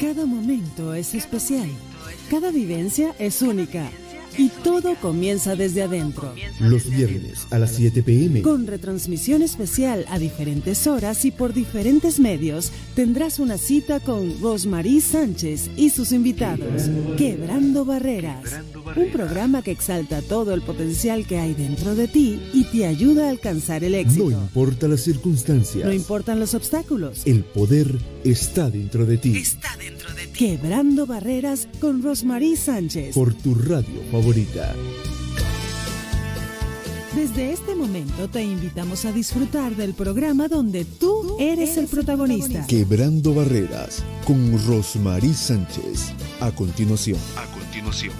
Cada momento es especial. Cada vivencia es única. Y todo comienza desde adentro. Los viernes a las 7 pm. Con retransmisión especial a diferentes horas y por diferentes medios, tendrás una cita con Rosmarie Sánchez y sus invitados. Quebrando Barreras. Un programa que exalta todo el potencial que hay dentro de ti y te ayuda a alcanzar el éxito. No importa las circunstancias. No importan los obstáculos. El poder está dentro de ti. Está dentro de ti. Quebrando Barreras con Rosmarie Sánchez. Por tu radio favorita. Desde este momento te invitamos a disfrutar del programa donde tú eres el protagonista. Quebrando Barreras con Rosmarie Sánchez. A continuación. A continuación.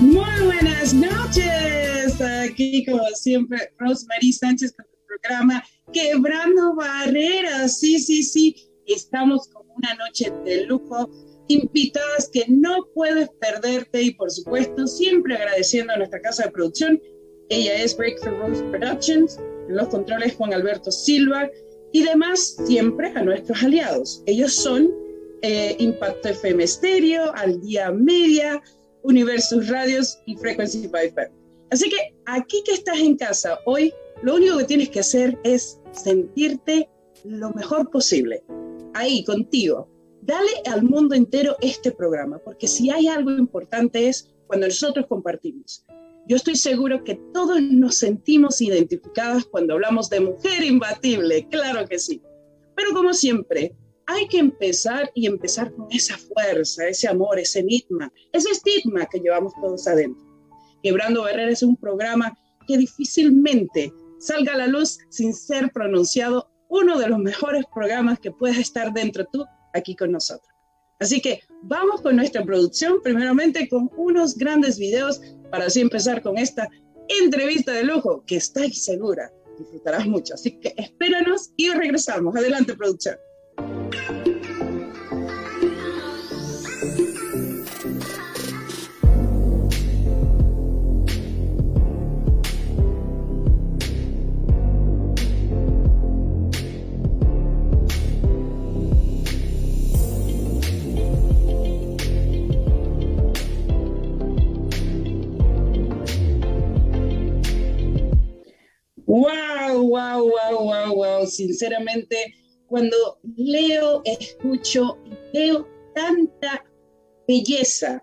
Muy buenas noches. Aquí, como siempre, Rosemary Sánchez con el programa Quebrando Barreras. Sí, sí, sí. Estamos con una noche de lujo. Invitadas que no puedes perderte y, por supuesto, siempre agradeciendo a nuestra casa de producción. Ella es Breakthrough Rose Productions. En los controles, Juan Alberto Silva. Y demás, siempre a nuestros aliados. Ellos son eh, Impacto FM Stereo, Al Día Media, Universus Radios y Frequency FM. Así que aquí que estás en casa hoy, lo único que tienes que hacer es sentirte lo mejor posible, ahí contigo. Dale al mundo entero este programa, porque si hay algo importante es cuando nosotros compartimos. Yo estoy seguro que todos nos sentimos identificadas cuando hablamos de mujer imbatible, claro que sí. Pero como siempre, hay que empezar y empezar con esa fuerza, ese amor, ese enigma, ese estigma que llevamos todos adentro. Quebrando Barreras es un programa que difícilmente salga a la luz sin ser pronunciado uno de los mejores programas que puedes estar dentro tú aquí con nosotros. Así que vamos con nuestra producción, primeramente con unos grandes videos para así empezar con esta entrevista de lujo que estoy segura disfrutarás mucho. Así que espéranos y regresamos. Adelante, producción. Wow, wow, wow, wow, wow. Sinceramente, cuando leo, escucho veo tanta belleza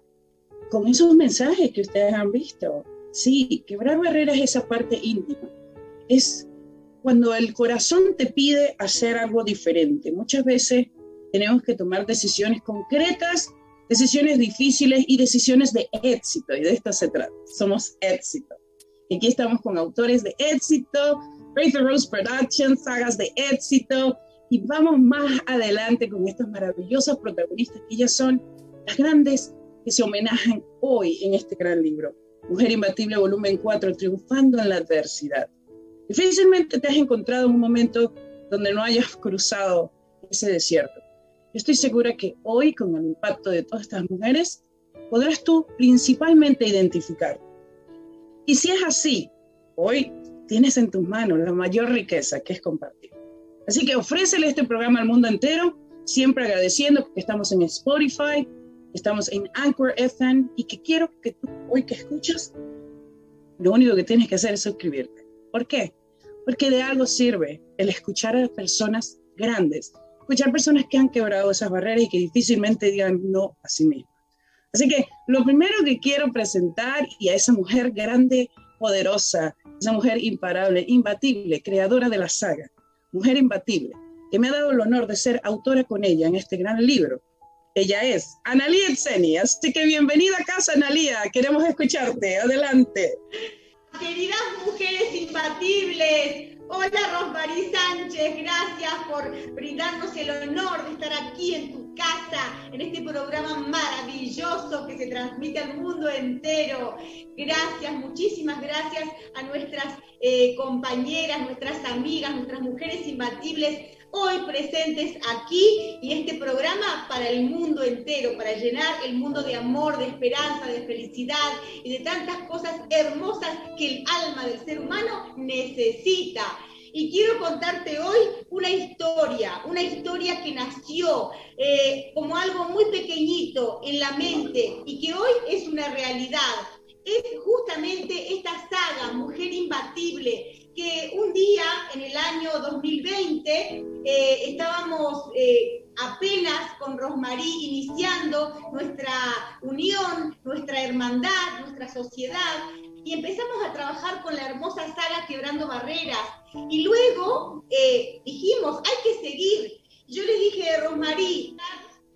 con esos mensajes que ustedes han visto. Sí, quebrar barreras es esa parte íntima. Es cuando el corazón te pide hacer algo diferente. Muchas veces tenemos que tomar decisiones concretas, decisiones difíciles y decisiones de éxito. Y de esto se trata. Somos éxito. Y aquí estamos con autores de éxito, Faith Rose Productions, sagas de éxito, y vamos más adelante con estas maravillosas protagonistas que ellas son las grandes que se homenajan hoy en este gran libro. Mujer Imbatible, volumen 4, triunfando en la adversidad. Difícilmente te has encontrado en un momento donde no hayas cruzado ese desierto. Estoy segura que hoy, con el impacto de todas estas mujeres, podrás tú principalmente identificar. Y si es así, hoy tienes en tus manos la mayor riqueza que es compartir. Así que ofrécele este programa al mundo entero, siempre agradeciendo que estamos en Spotify, estamos en Anchor FM y que quiero que tú hoy que escuchas, lo único que tienes que hacer es suscribirte. ¿Por qué? Porque de algo sirve el escuchar a personas grandes, escuchar personas que han quebrado esas barreras y que difícilmente digan no a sí mismas. Así que lo primero que quiero presentar y a esa mujer grande, poderosa, esa mujer imparable, imbatible, creadora de la saga, mujer imbatible, que me ha dado el honor de ser autora con ella en este gran libro. Ella es Analía Etzeni, así que bienvenida a casa, Analía, queremos escucharte, adelante. Queridas mujeres imbatibles, hola Rosmarie Sánchez, gracias por brindarnos el honor de estar aquí en tu casa, en este programa maravilloso que se transmite al mundo entero. Gracias, muchísimas gracias a nuestras eh, compañeras, nuestras amigas, nuestras mujeres imbatibles hoy presentes aquí y este programa para el mundo entero, para llenar el mundo de amor, de esperanza, de felicidad y de tantas cosas hermosas que el alma del ser humano necesita. Y quiero contarte hoy una historia, una historia que nació eh, como algo muy pequeñito en la mente y que hoy es una realidad. Es justamente esta saga, Mujer Imbatible, que un día en el año 2020 eh, estábamos eh, apenas con Rosmarí iniciando nuestra unión, nuestra hermandad, nuestra sociedad y empezamos a trabajar con la hermosa saga Quebrando Barreras. Y luego eh, dijimos, hay que seguir. Yo le dije a Rosmarí,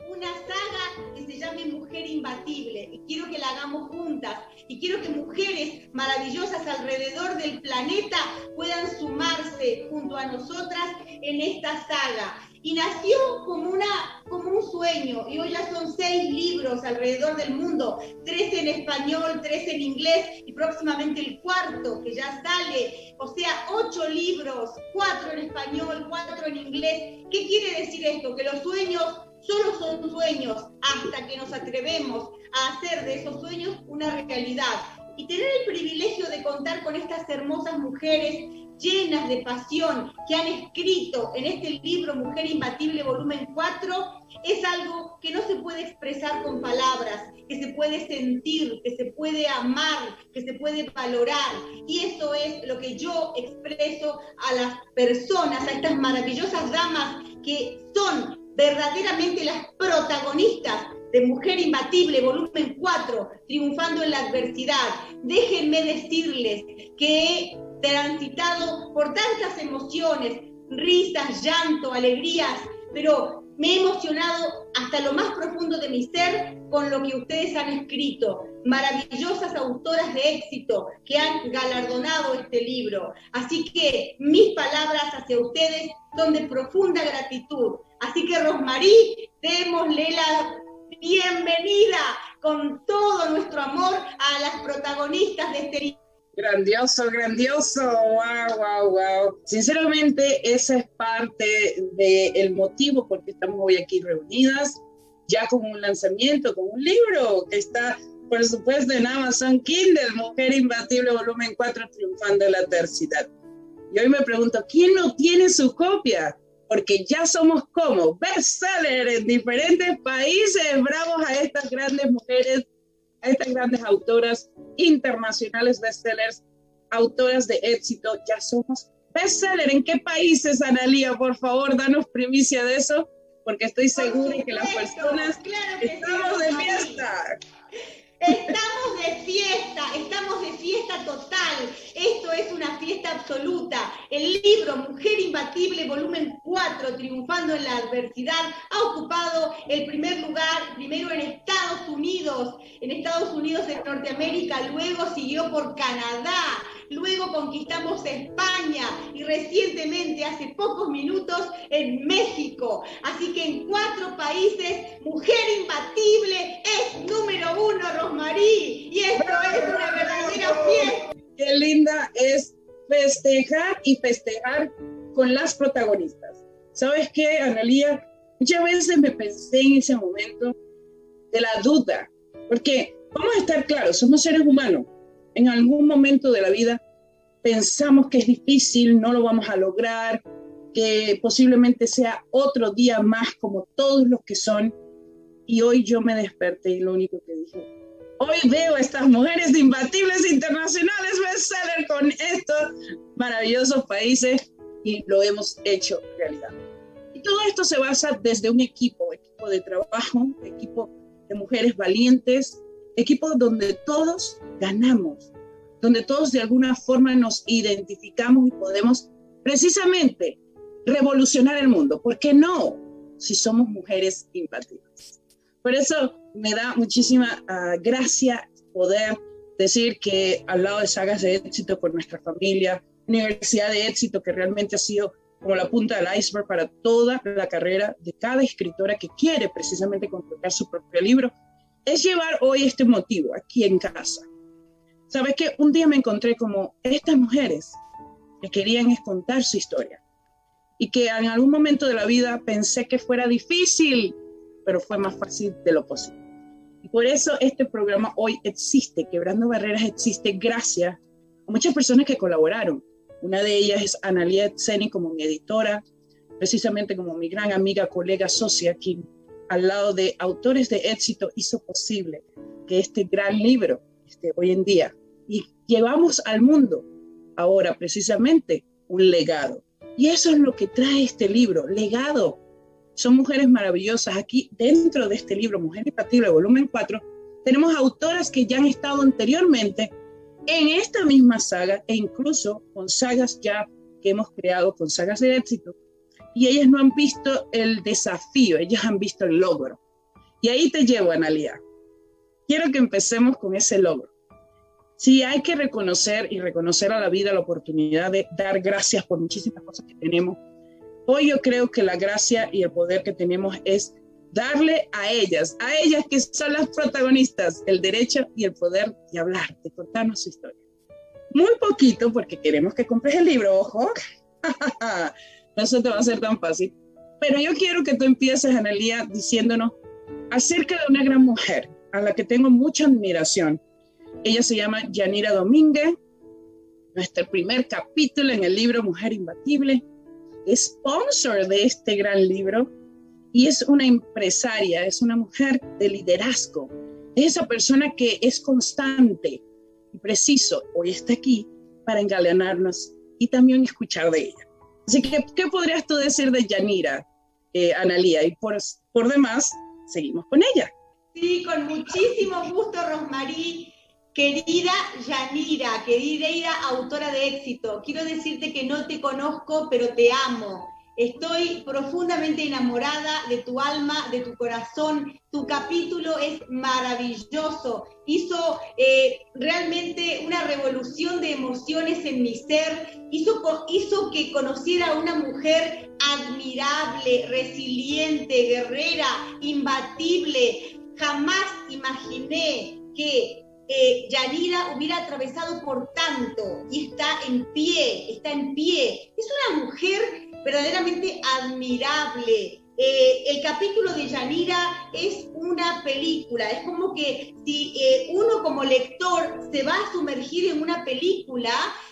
una saga que se llame Mujer Imbatible y quiero que la hagamos juntas y quiero que mujeres maravillosas alrededor del planeta puedan sumarse junto a nosotras en esta saga. Y nació como, una, como un sueño, y hoy ya son seis libros alrededor del mundo, tres en español, tres en inglés, y próximamente el cuarto que ya sale, o sea, ocho libros, cuatro en español, cuatro en inglés. ¿Qué quiere decir esto? Que los sueños solo son sueños hasta que nos atrevemos a hacer de esos sueños una realidad. Y tener el privilegio de contar con estas hermosas mujeres llenas de pasión que han escrito en este libro Mujer Imbatible volumen 4 es algo que no se puede expresar con palabras, que se puede sentir, que se puede amar, que se puede valorar. Y eso es lo que yo expreso a las personas, a estas maravillosas damas que son verdaderamente las protagonistas de Mujer Imbatible, volumen 4, triunfando en la adversidad. Déjenme decirles que transitado por tantas emociones, risas, llanto, alegrías, pero me he emocionado hasta lo más profundo de mi ser con lo que ustedes han escrito. Maravillosas autoras de éxito que han galardonado este libro. Así que mis palabras hacia ustedes son de profunda gratitud. Así que Rosmarí, démosle la bienvenida con todo nuestro amor a las protagonistas de este libro. Grandioso, grandioso, wow, wow, wow. Sinceramente, esa es parte del motivo por qué estamos hoy aquí reunidas, ya con un lanzamiento, con un libro que está, por supuesto, en Amazon Kindle, Mujer Imbatible, volumen 4, triunfando la adversidad. Y hoy me pregunto, ¿quién no tiene su copia? porque ya somos como bestseller en diferentes países. Bravos a estas grandes mujeres, a estas grandes autoras internacionales bestsellers, autoras de éxito. Ya somos bestseller. ¿En qué países, Analía? Por favor, danos primicia de eso, porque estoy segura que las personas estamos de fiesta. Estamos de fiesta, estamos de fiesta total. Esto es una fiesta absoluta. El libro Mujer Imbatible, volumen 4, Triunfando en la Adversidad, ha ocupado el primer lugar, primero en Estados Unidos, en Estados Unidos de Norteamérica, luego siguió por Canadá, luego conquistamos España y recientemente, hace pocos minutos, en México. Así que en cuatro países, Mujer Imbatible es número uno, Rosmarí. Y esto es una verdadera fiesta. Qué linda es festejar y festejar con las protagonistas. ¿Sabes qué, Analía? Muchas veces me pensé en ese momento de la duda, porque vamos a estar claros, somos seres humanos en algún momento de la vida pensamos que es difícil, no lo vamos a lograr, que posiblemente sea otro día más como todos los que son. Y hoy yo me desperté y lo único que dije, hoy veo a estas mujeres imbatibles internacionales bestseller con estos maravillosos países y lo hemos hecho realidad. Y todo esto se basa desde un equipo, equipo de trabajo, equipo de mujeres valientes, equipo donde todos ganamos, donde todos de alguna forma nos identificamos y podemos precisamente revolucionar el mundo. ¿Por qué no? Si somos mujeres imbatibles. Por eso me da muchísima uh, gracia poder decir que al lado de sagas de éxito por nuestra familia, Universidad de Éxito, que realmente ha sido como la punta del iceberg para toda la carrera de cada escritora que quiere precisamente completar su propio libro, es llevar hoy este motivo aquí en casa. ¿Sabes qué? Un día me encontré como estas mujeres que querían contar su historia y que en algún momento de la vida pensé que fuera difícil, pero fue más fácil de lo posible. Y por eso este programa hoy existe, Quebrando Barreras existe gracias a muchas personas que colaboraron. Una de ellas es Analia Zeni como mi editora, precisamente como mi gran amiga, colega, socia, quien al lado de autores de éxito hizo posible que este gran libro esté hoy en día. Y llevamos al mundo ahora precisamente un legado. Y eso es lo que trae este libro, legado. Son mujeres maravillosas. Aquí dentro de este libro, Mujer Impatible, volumen 4, tenemos autoras que ya han estado anteriormente en esta misma saga e incluso con sagas ya que hemos creado, con sagas de éxito. Y ellas no han visto el desafío, ellas han visto el logro. Y ahí te llevo, Analia. Quiero que empecemos con ese logro. Sí, hay que reconocer y reconocer a la vida la oportunidad de dar gracias por muchísimas cosas que tenemos. Hoy yo creo que la gracia y el poder que tenemos es darle a ellas, a ellas que son las protagonistas, el derecho y el poder de hablar, de contarnos su historia. Muy poquito, porque queremos que compres el libro, ojo. no se te va a hacer tan fácil. Pero yo quiero que tú empieces, Analia, diciéndonos acerca de una gran mujer a la que tengo mucha admiración ella se llama Yanira Domínguez, nuestro primer capítulo en el libro Mujer Imbatible, sponsor de este gran libro y es una empresaria, es una mujer de liderazgo, es esa persona que es constante y preciso. Hoy está aquí para engalanarnos y también escuchar de ella. Así que, ¿qué podrías tú decir de Yanira, eh, Analía? Y por, por demás, seguimos con ella. Sí, con muchísimo gusto, Rosmarí. Querida Yanira, querida autora de éxito, quiero decirte que no te conozco, pero te amo. Estoy profundamente enamorada de tu alma, de tu corazón. Tu capítulo es maravilloso. Hizo eh, realmente una revolución de emociones en mi ser. Hizo, que conociera a una mujer admirable, resiliente, guerrera, imbatible. Jamás imaginé que eh, Yanira hubiera atravesado por tanto y está en pie, está en pie. Es una mujer verdaderamente admirable. Eh, el capítulo de Yanira es una película, es como que si eh, uno como lector se va a sumergir en una película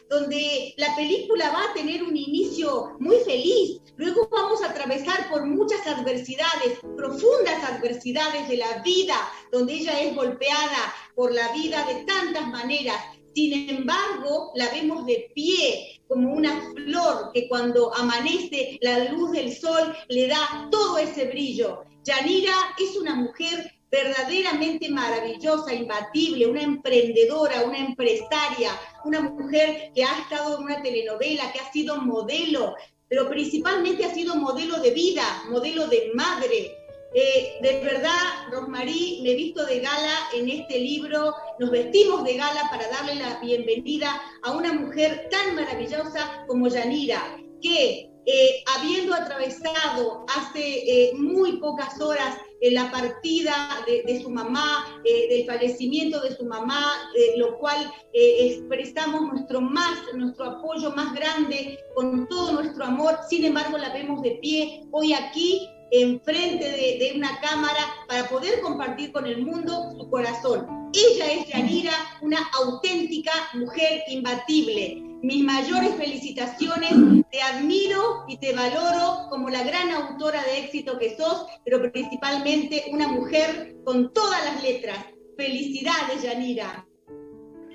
donde la película va a tener un inicio muy feliz, luego vamos a atravesar por muchas adversidades, profundas adversidades de la vida, donde ella es golpeada por la vida de tantas maneras, sin embargo, la vemos de pie como una flor que cuando amanece la luz del sol le da todo ese brillo. Yanira es una mujer verdaderamente maravillosa, imbatible, una emprendedora, una empresaria, una mujer que ha estado en una telenovela, que ha sido modelo, pero principalmente ha sido modelo de vida, modelo de madre, eh, de verdad, Rosmarí, me he visto de gala en este libro, nos vestimos de gala para darle la bienvenida a una mujer tan maravillosa como Yanira, que eh, habiendo atravesado hace eh, muy pocas horas la partida de, su mamá, del fallecimiento de su mamá, lo cual expresamos nuestro más, nuestro apoyo más grande con todo nuestro amor, sin embargo la vemos de pie hoy aquí enfrente de, de una cámara para poder compartir con el mundo su corazón. Ella es Yanira, una auténtica mujer imbatible. Mis mayores felicitaciones, te admiro y te valoro como la gran autora de éxito que sos, pero principalmente una mujer con todas las letras. Felicidades, Yanira.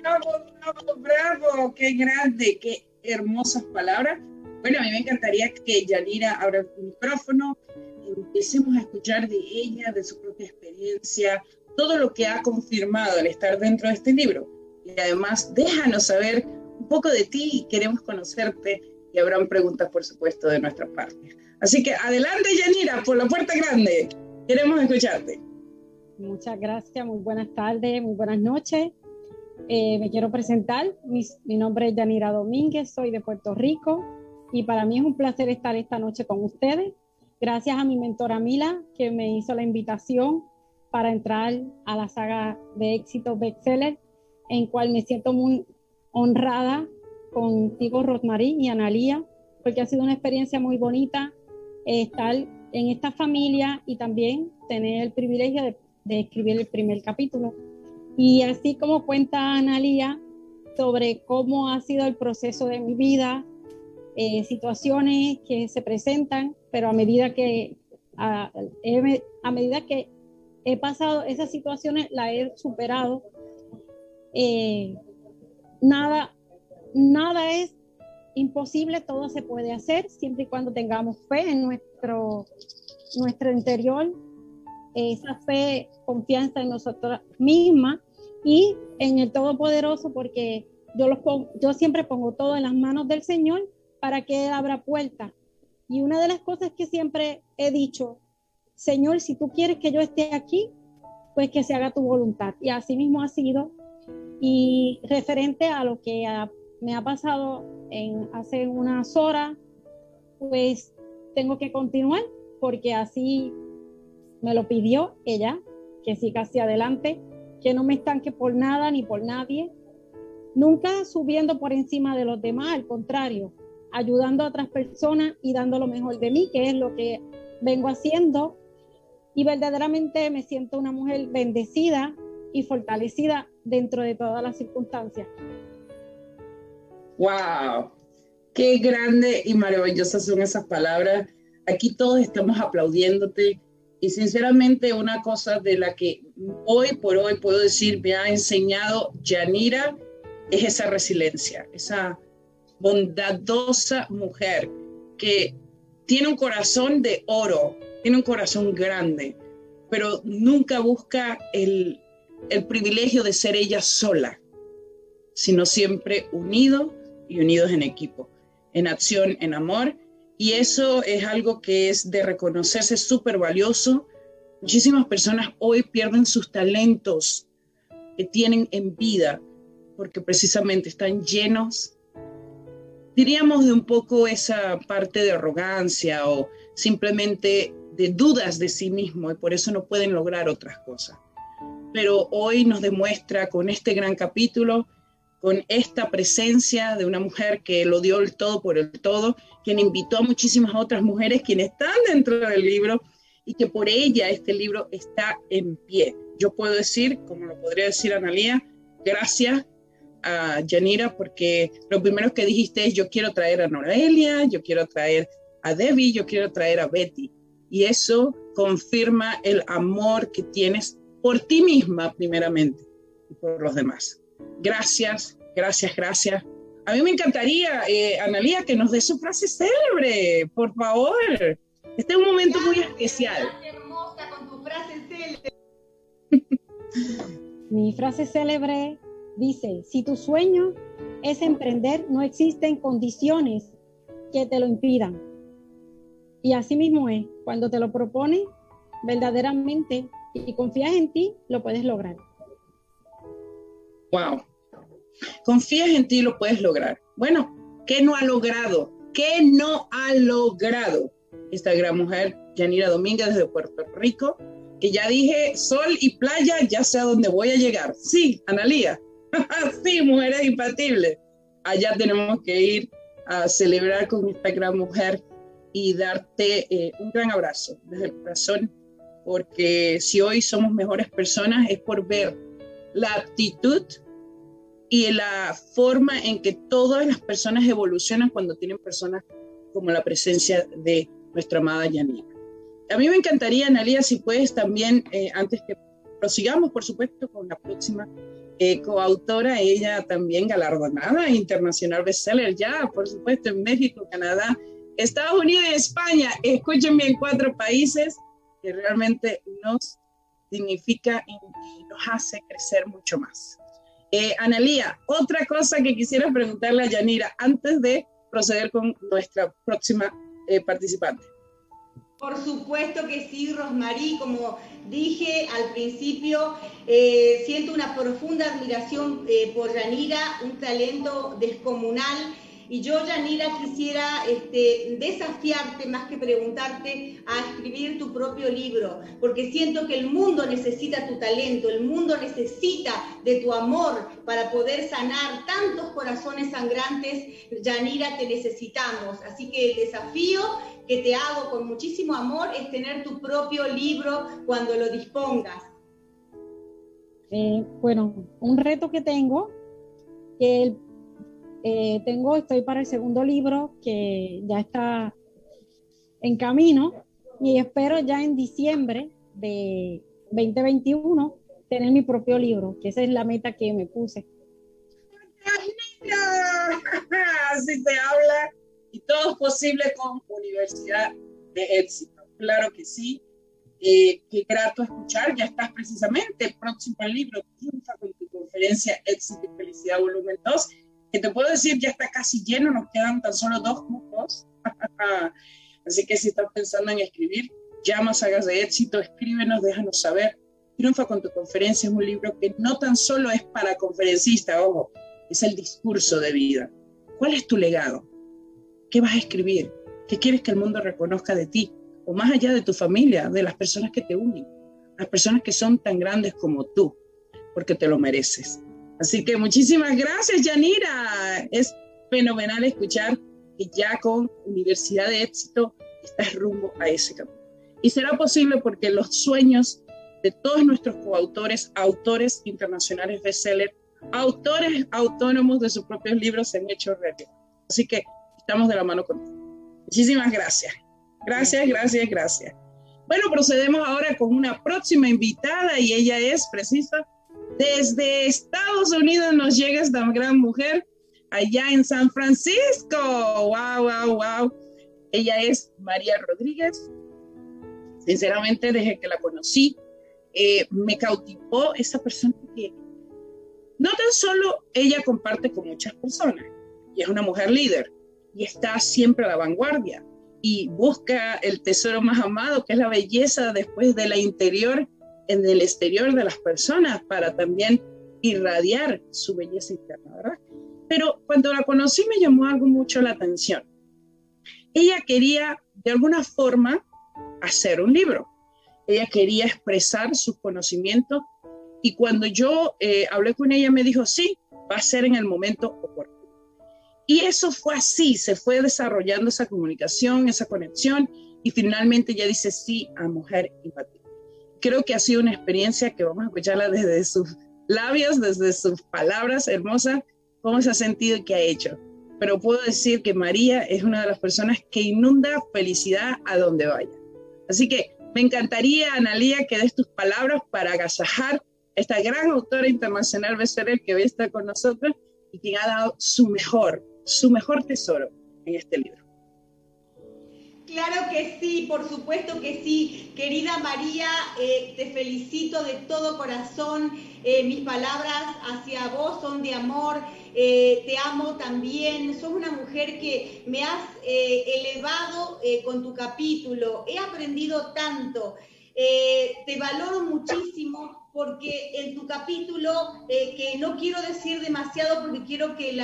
Bravo, bravo, bravo, qué grande, qué hermosas palabras. Bueno, a mí me encantaría que Yanira abra el micrófono, empecemos a escuchar de ella, de su propia experiencia, todo lo que ha confirmado al estar dentro de este libro. Y además, déjanos saber un poco de ti, queremos conocerte y habrán preguntas, por supuesto, de nuestra parte. Así que adelante, Yanira, por la puerta grande. Queremos escucharte. Muchas gracias, muy buenas tardes, muy buenas noches. Eh, me quiero presentar, mi, mi, nombre es Yanira Domínguez, soy de Puerto Rico, y para mí es un placer estar esta noche con ustedes. Gracias a mi mentora Mila que me hizo la invitación para entrar a la saga de éxito bestseller, en cual me siento muy honrada contigo, Rosmarie y Analía, porque ha sido una experiencia muy bonita eh, estar en esta familia y también tener el privilegio de, de escribir el primer capítulo. Y así como cuenta Analía sobre cómo ha sido el proceso de mi vida, eh, situaciones que se presentan, pero a medida que a, a, medida que he pasado esas situaciones, la he superado. Eh, nada, nada es imposible, todo se puede hacer siempre y cuando tengamos fe en nuestro, nuestro interior, esa fe, confianza en nosotros mismas y en el Todopoderoso, porque yo, los yo siempre pongo todo en las manos del Señor para que Él abra puertas. Y una de las cosas que siempre he dicho, Señor, si tú quieres que yo esté aquí, pues que se haga tu voluntad. Y así mismo ha sido. Y referente a lo que me ha pasado en hace unas horas, pues tengo que continuar porque así me lo pidió ella, que siga hacia adelante, que no me estanque por nada ni por nadie, nunca subiendo por encima de los demás, al contrario, ayudando a otras personas y dando lo mejor de mí, que es lo que vengo haciendo. Y verdaderamente me siento una mujer bendecida y fortalecida dentro de todas las circunstancias. ¡Wow! Qué grande y maravillosas son esas palabras. Aquí todos estamos aplaudiéndote y sinceramente una cosa de la que hoy por hoy puedo decir me ha enseñado Yanira es esa resiliencia, esa bondadosa mujer que tiene un corazón de oro, tiene un corazón grande, pero nunca busca el, el privilegio de ser ella sola, sino siempre unido y unidos en equipo, en acción, en amor. Y eso es algo que es de reconocerse súper valioso. Muchísimas personas hoy pierden sus talentos que tienen en vida porque precisamente están llenos diríamos, de un poco esa parte de arrogancia o simplemente de dudas de sí mismo y por eso no pueden lograr otras cosas. Pero hoy nos demuestra con este gran capítulo, con esta presencia de una mujer que lo dio el todo por el todo, quien invitó a muchísimas otras mujeres quienes están dentro del libro y que por ella este libro está en pie. Yo puedo decir, como lo podría decir Analía, gracias a Yanira porque lo primero que dijiste es yo quiero traer a Noelia, yo quiero traer a Debbie, yo quiero traer a Betty. Y eso confirma el amor que tienes por ti misma primeramente y por los demás. Gracias, gracias, gracias. A mí me encantaría, eh, Analía, que nos dé su frase célebre, por favor. Este es un momento muy especial. Hermosa con tu frase célebre. Mi frase célebre Dice, si tu sueño es emprender, no existen condiciones que te lo impidan. Y así mismo es, cuando te lo propones verdaderamente y confías en ti, lo puedes lograr. Wow. Confías en ti, lo puedes lograr. Bueno, ¿qué no ha logrado? ¿Qué no ha logrado esta gran mujer, Yanira Domínguez desde Puerto Rico? Que ya dije, sol y playa, ya sé a dónde voy a llegar. Sí, Analía, sí, mujeres impatibles. Allá tenemos que ir a celebrar con esta gran mujer y darte eh, un gran abrazo desde el corazón, porque si hoy somos mejores personas es por ver la actitud y la forma en que todas las personas evolucionan cuando tienen personas como la presencia de nuestra amada Yanira. A mí me encantaría, Analia, si puedes también, eh, antes que prosigamos, por supuesto, con la próxima coautora, ella también galardonada, internacional bestseller ya, por supuesto, en México, Canadá, Estados Unidos y España. Escúchenme en cuatro países que realmente nos significa y, nos hace crecer mucho más. Eh, Analía, otra cosa que quisiera preguntarle a Yanira antes de proceder con nuestra próxima eh, participante. Por supuesto que sí, Rosmarí, como dije al principio, eh, siento una profunda admiración eh, por Yanira, un talento descomunal Y yo, Yanira, quisiera este, desafiarte más que preguntarte a escribir tu propio libro, porque siento que el mundo necesita tu talento, el mundo necesita de tu amor para poder sanar tantos corazones sangrantes. Yanira, te necesitamos. Así que el desafío que te hago con muchísimo amor es tener tu propio libro cuando lo dispongas. Eh, bueno, un reto que tengo, que eh, tengo, estoy para el segundo libro que ya está en camino y espero ya en diciembre de 2021 tener mi propio libro, que esa es la meta que me puse. Así se habla todo es posible con Universidad de Éxito. Claro que sí. Eh, qué grato escuchar. Ya estás precisamente próximo libro, triunfa con tu conferencia Éxito y Felicidad Volumen 2, que te puedo decir ya está casi lleno, nos quedan tan solo dos cupos. Así que si estás pensando en escribir, llama a Sagas de Éxito, escríbenos, déjanos saber. Triunfa con tu conferencia es un libro que no tan solo es para conferencistas, ojo, es el discurso de vida. ¿Cuál es tu legado? ¿Qué vas a escribir? ¿Qué quieres que el mundo reconozca de ti? O más allá de tu familia, de las personas que te unen, las personas que son tan grandes como tú, porque te lo mereces. Así que muchísimas gracias, Yanira. Es fenomenal escuchar que ya con Universidad de Éxito estás rumbo a ese camino. Y será posible porque los sueños de todos nuestros coautores, autores internacionales bestseller, autores autónomos de sus propios libros se han hecho realidad. Así que estamos de la mano contigo. Muchísimas gracias. Gracias, gracias, gracias. Bueno, procedemos ahora con una próxima invitada y ella es precisa. Desde Estados Unidos nos llega esta gran mujer allá en San Francisco. Wow, wow, wow. Ella es María Rodríguez. Sinceramente, desde que la conocí, eh, me cautivó esa persona que no tan solo ella comparte con muchas personas y es una mujer líder, y está siempre a la vanguardia y busca el tesoro más amado, que es la belleza después de la interior en el exterior de las personas para también irradiar su belleza interna, ¿verdad? Pero cuando la conocí me llamó algo mucho la atención. Ella quería de alguna forma hacer un libro. Ella quería expresar sus conocimientos y cuando yo eh, hablé con ella me dijo, sí, va a ser en el momento oportuno. Y eso fue así, se fue desarrollando esa comunicación, esa conexión y finalmente ya dice sí a Mujer Imbatible. Creo que ha sido una experiencia que vamos a escucharla desde sus labios, desde sus palabras hermosas, cómo se ha sentido y qué ha hecho. Pero puedo decir que María es una de las personas que inunda felicidad a donde vaya. Así que me encantaría, Analía, que des tus palabras para agasajar esta gran autora internacional bestseller que hoy está con nosotros y quien ha dado su mejor su mejor tesoro en este libro. Claro que sí, por supuesto que sí. Querida María, eh, te felicito de todo corazón. Eh, mis palabras hacia vos son de amor. Eh, te amo también. Sos una mujer que me has elevado con tu capítulo. He aprendido tanto. Te valoro muchísimo porque en tu capítulo, eh, que no quiero decir demasiado porque quiero que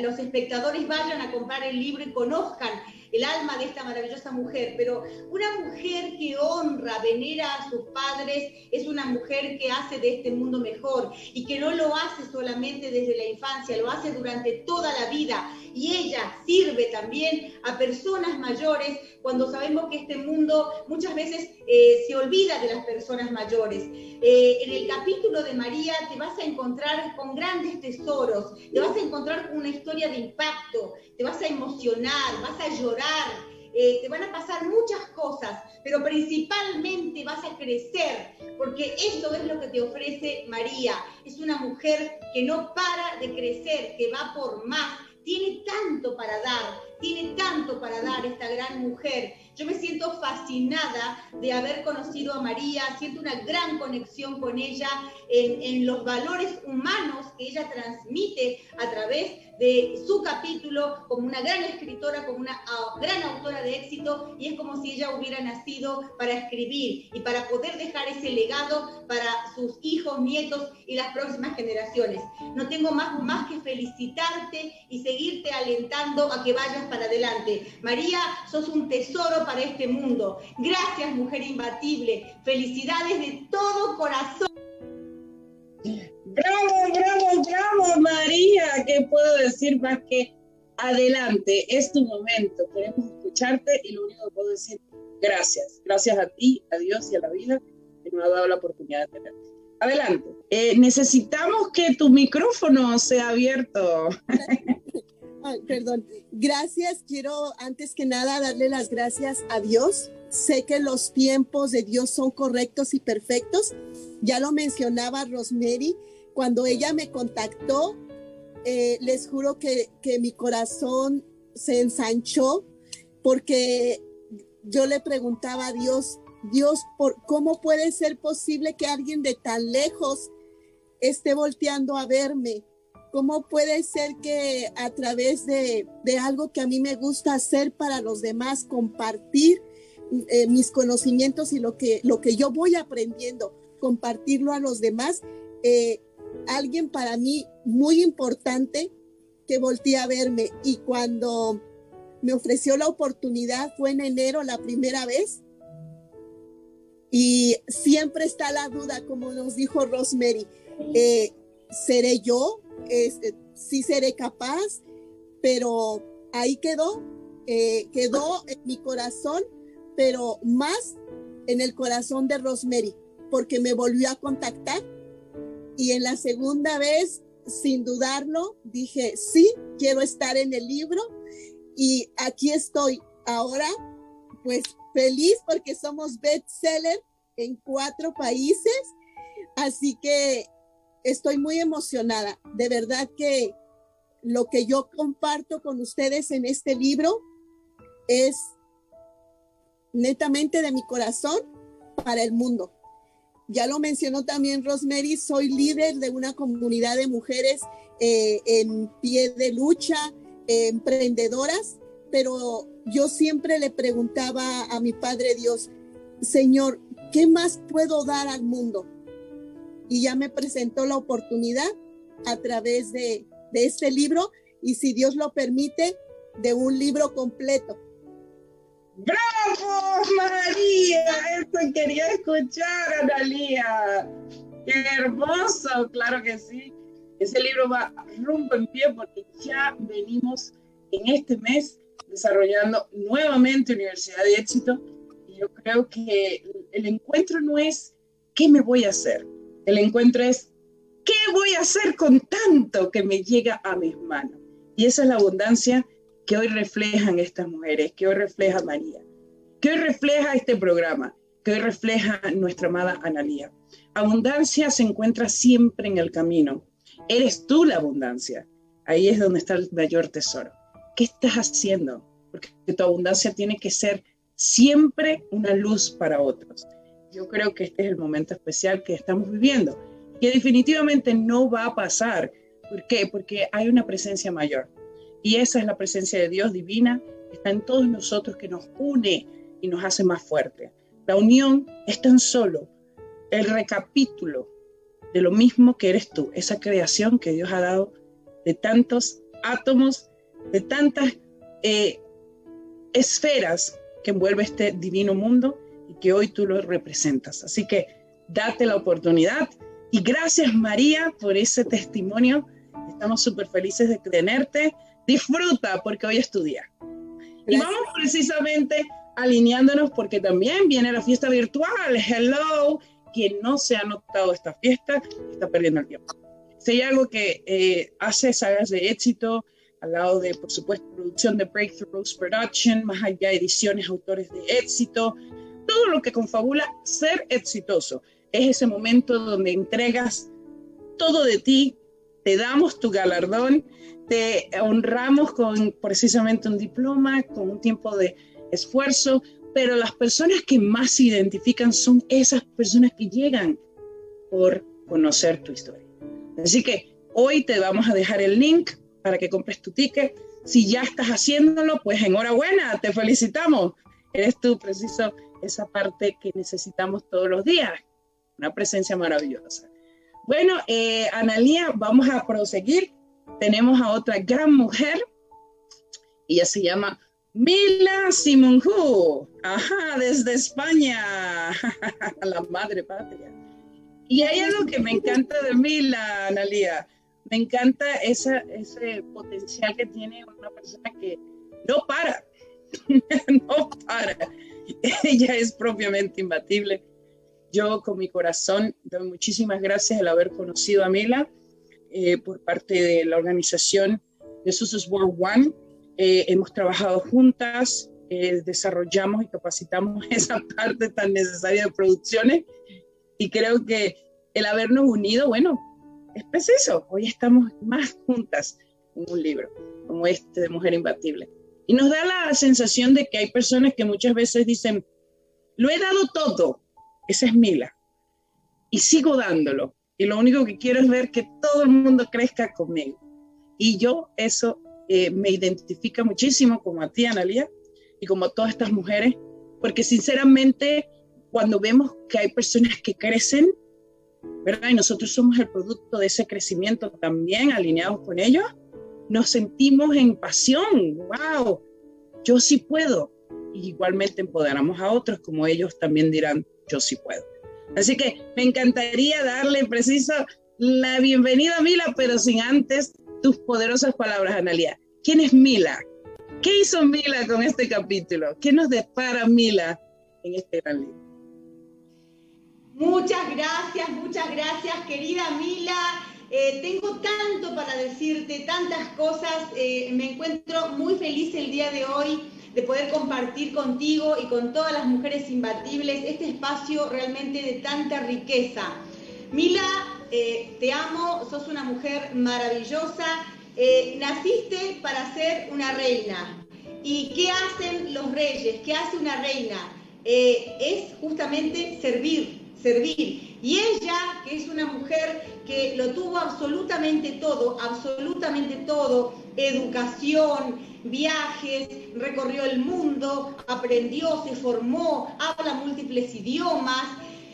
los espectadores vayan a comprar el libro y conozcan el alma de esta maravillosa mujer, pero una mujer que honra, venera a sus padres, es una mujer que hace de este mundo mejor y que no lo hace solamente desde la infancia, lo hace durante toda la vida. Y ella sirve también a personas mayores cuando sabemos que este mundo muchas veces eh, se olvida de las personas mayores. Eh, en el capítulo de María te vas a encontrar con grandes tesoros, te vas a encontrar con una historia de impacto, te vas a emocionar, vas a llorar, eh, te van a pasar muchas cosas, pero principalmente vas a crecer, porque eso es lo que te ofrece María. Es una mujer que no para de crecer, que va por más, tiene tanto para dar, tiene tanto para dar esta gran mujer Yo me siento fascinada de haber conocido a María, siento una gran conexión con ella en, en los valores humanos que ella transmite a través de su capítulo como una gran escritora, como una gran autora de éxito, y es como si ella hubiera nacido para escribir y para poder dejar ese legado para sus hijos, nietos y las próximas generaciones. No tengo más, más que felicitarte y seguirte alentando a que vayas para adelante. María, sos un tesoro para este mundo. Gracias, mujer imbatible. Felicidades de todo corazón. Bravo, bravo, bravo, María. ¿Qué puedo decir más que adelante? Es tu momento. Queremos escucharte y lo único que puedo decir, gracias. Gracias a ti, a Dios y a la vida que nos ha dado la oportunidad de tenerte. Adelante. Eh, necesitamos que tu micrófono sea abierto. perdón. Gracias. Quiero antes que nada darle las gracias a Dios. Sé que los tiempos de Dios son correctos y perfectos. Ya lo mencionaba Rosemary cuando ella me contactó, eh, les juro que, que mi corazón se ensanchó porque yo le preguntaba a Dios, Dios, ¿por ¿cómo puede ser posible que alguien de tan lejos esté volteando a verme? ¿Cómo puede ser que a través de, de algo que a mí me gusta hacer para los demás, compartir eh, mis conocimientos y lo que, lo que yo voy aprendiendo, compartirlo a los demás, eh, alguien para mí muy importante que volteé a verme y cuando me ofreció la oportunidad fue en enero la primera vez y siempre está la duda, como nos dijo Rosemary, eh, ¿seré yo? Este, sí seré capaz, pero ahí quedó, eh, quedó en mi corazón, pero más en el corazón de Rosemary, porque me volvió a contactar y en la segunda vez, sin dudarlo, dije, sí, quiero estar en el libro y aquí estoy ahora, pues feliz porque somos bestseller en cuatro países. Así que estoy muy emocionada. De verdad que lo que yo comparto con ustedes en este libro es netamente de mi corazón para el mundo. Ya lo mencionó también Rosemary, soy líder de una comunidad de mujeres eh, en pie de lucha, emprendedoras, pero yo siempre le preguntaba a mi Padre Dios, Señor, ¿qué más puedo dar al mundo? Y ya me presentó la oportunidad a través de, de este libro y si Dios lo permite, de un libro completo ¡Bravo, María! Eso quería escuchar, Analía. ¡Qué hermoso! Claro que sí. Ese libro va rumbo en pie porque ya venimos en este mes desarrollando nuevamente Universidad de Éxito. Y yo creo que el encuentro no es ¿qué me voy a hacer? El encuentro es ¿qué voy a hacer con tanto que me llega a mis manos? Y esa es la abundancia que hoy reflejan estas mujeres, que hoy refleja María, que hoy refleja este programa, que hoy refleja nuestra amada Analía. Abundancia se encuentra siempre en el camino. Eres tú la abundancia. Ahí es donde está el mayor tesoro. ¿Qué estás haciendo? Porque tu abundancia tiene que ser siempre una luz para otros. Yo creo que este es el momento especial que estamos viviendo, que definitivamente no va a pasar. ¿Por qué? Porque hay una presencia mayor. Y esa es la presencia de Dios divina está en todos nosotros, que nos une y nos hace más fuerte. La unión es tan solo el recapítulo de lo mismo que eres tú, esa creación que Dios ha dado de tantos átomos, de tantas eh, esferas que envuelve este divino mundo y que hoy tú lo representas. Así que date la oportunidad y gracias María por ese testimonio. Estamos súper felices de tenerte disfruta porque hoy es tu día. Y vamos precisamente alineándonos porque también viene la fiesta virtual. Hello, quien no se ha notado esta fiesta está perdiendo el tiempo. Si hay algo que eh, hace sagas de éxito, al lado de, por supuesto, producción de Breakthroughs Production, más allá ediciones, autores de éxito, todo lo que confabula ser exitoso. Es ese momento donde entregas todo de ti, te damos tu galardón te honramos con precisamente un diploma, con un tiempo de esfuerzo, pero las personas que más se identifican son esas personas que llegan por conocer tu historia. Así que hoy te vamos a dejar el link para que compres tu ticket. Si ya estás haciéndolo, pues enhorabuena, te felicitamos. Eres tú preciso esa parte que necesitamos todos los días, una presencia maravillosa. Bueno, eh, Analía, vamos a proseguir. Tenemos a otra gran mujer. Ella se llama Mila Simonju. Ajá, desde España. La madre patria. Y hay algo que me encanta de Mila, Analía. Me encanta esa, ese potencial que tiene una persona que no para. no para. Ella es propiamente imbatible yo con mi corazón doy muchísimas gracias al haber conocido a Mila eh, por parte de la organización Jesus World One. Eh, hemos trabajado juntas, eh, desarrollamos y capacitamos esa parte tan necesaria de producciones y creo que el habernos unido, bueno, es preciso. Hoy estamos más juntas en un libro como este de Mujer Imbatible. Y nos da la sensación de que hay personas que muchas veces dicen, lo he dado todo, esa es Mila. Y sigo dándolo. Y lo único que quiero es ver que todo el mundo crezca conmigo. Y yo eso eh, me identifica muchísimo como a ti, Analia, y como a todas estas mujeres, porque sinceramente cuando vemos que hay personas que crecen, ¿verdad? Y nosotros somos el producto de ese crecimiento también, alineados con ellos, nos sentimos en pasión, wow, yo sí puedo. Y igualmente empoderamos a otros, como ellos también dirán, yo sí puedo. Así que me encantaría darle preciso la bienvenida a Mila, pero sin antes tus poderosas palabras, Analia. ¿Quién es Mila? ¿Qué hizo Mila con este capítulo? ¿Qué nos depara Mila en este gran libro? Muchas gracias, muchas gracias, querida Mila. Eh, tengo tanto para decirte, tantas cosas. Eh, me encuentro muy feliz el día de hoy de poder compartir contigo y con todas las mujeres imbatibles este espacio realmente de tanta riqueza. Mila, eh, te amo, sos una mujer maravillosa, eh, naciste para ser una reina. ¿Y qué hacen los reyes? ¿Qué hace una reina? Eh, es justamente servir, servir. Y ella, que es una mujer que lo tuvo absolutamente todo, absolutamente todo, educación, viajes, recorrió el mundo, aprendió, se formó, habla múltiples idiomas,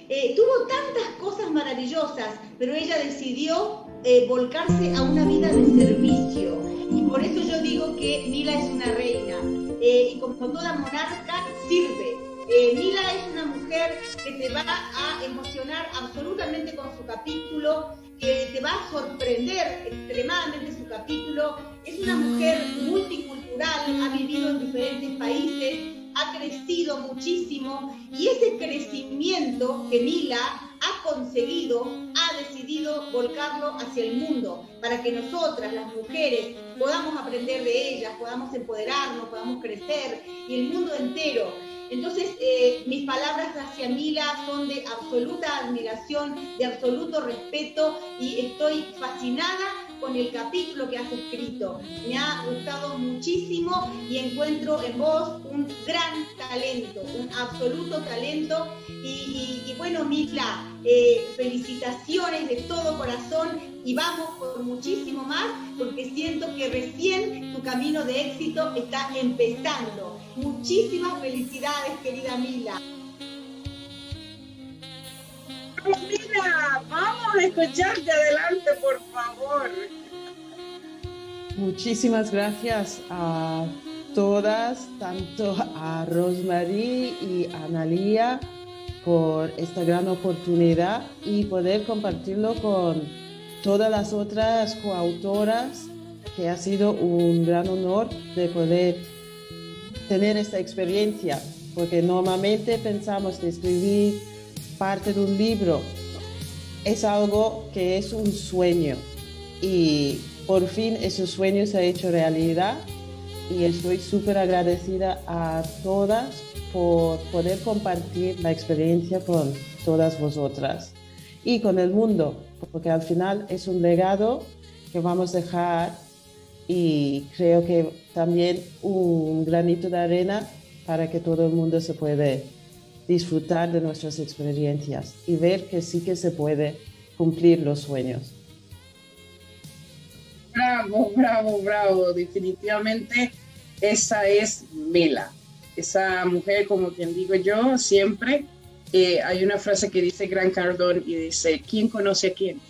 eh, tuvo tantas cosas maravillosas, pero ella decidió eh, volcarse a una vida de servicio. Y por eso yo digo que Mila es una reina. Eh, y como toda monarca, sirve. Mila es una mujer que te va a emocionar absolutamente con su capítulo, que te va a sorprender extremadamente su capítulo. Es una mujer multicultural, ha vivido en diferentes países, ha crecido muchísimo y ese crecimiento que Mila ha conseguido, ha decidido volcarlo hacia el mundo, para que nosotras, las mujeres, podamos aprender de ellas, podamos empoderarnos, podamos crecer y el mundo entero entonces, eh, mis palabras hacia Mila son de absoluta admiración, de absoluto respeto y estoy fascinada con el capítulo que has escrito. Me ha gustado muchísimo y encuentro en vos un gran talento, un absoluto talento. Y, bueno, Mila, eh, felicitaciones de todo corazón y vamos por muchísimo más porque siento que recién tu camino de éxito está empezando. Muchísimas felicidades, querida Mila. Mila, vamos a escucharte adelante, por favor. Muchísimas gracias a todas, tanto a Rosemary y a Analia, por esta gran oportunidad y poder compartirlo con todas las otras coautoras, que ha sido un gran honor de poder tener esta experiencia, porque normalmente pensamos que escribir parte de un libro es algo que es un sueño y por fin ese sueño se ha hecho realidad y estoy súper agradecida a todas por poder compartir la experiencia con todas vosotras y con el mundo, porque al final es un legado que vamos a dejar y creo que también un granito de arena para que todo el mundo se pueda disfrutar de nuestras experiencias y ver que sí que se puede cumplir los sueños. Bravo, bravo, bravo. Definitivamente esa es Mela. Esa mujer, como quien digo yo, siempre eh, hay una frase que dice Gran Cardón y dice, ¿quién conoce a quién?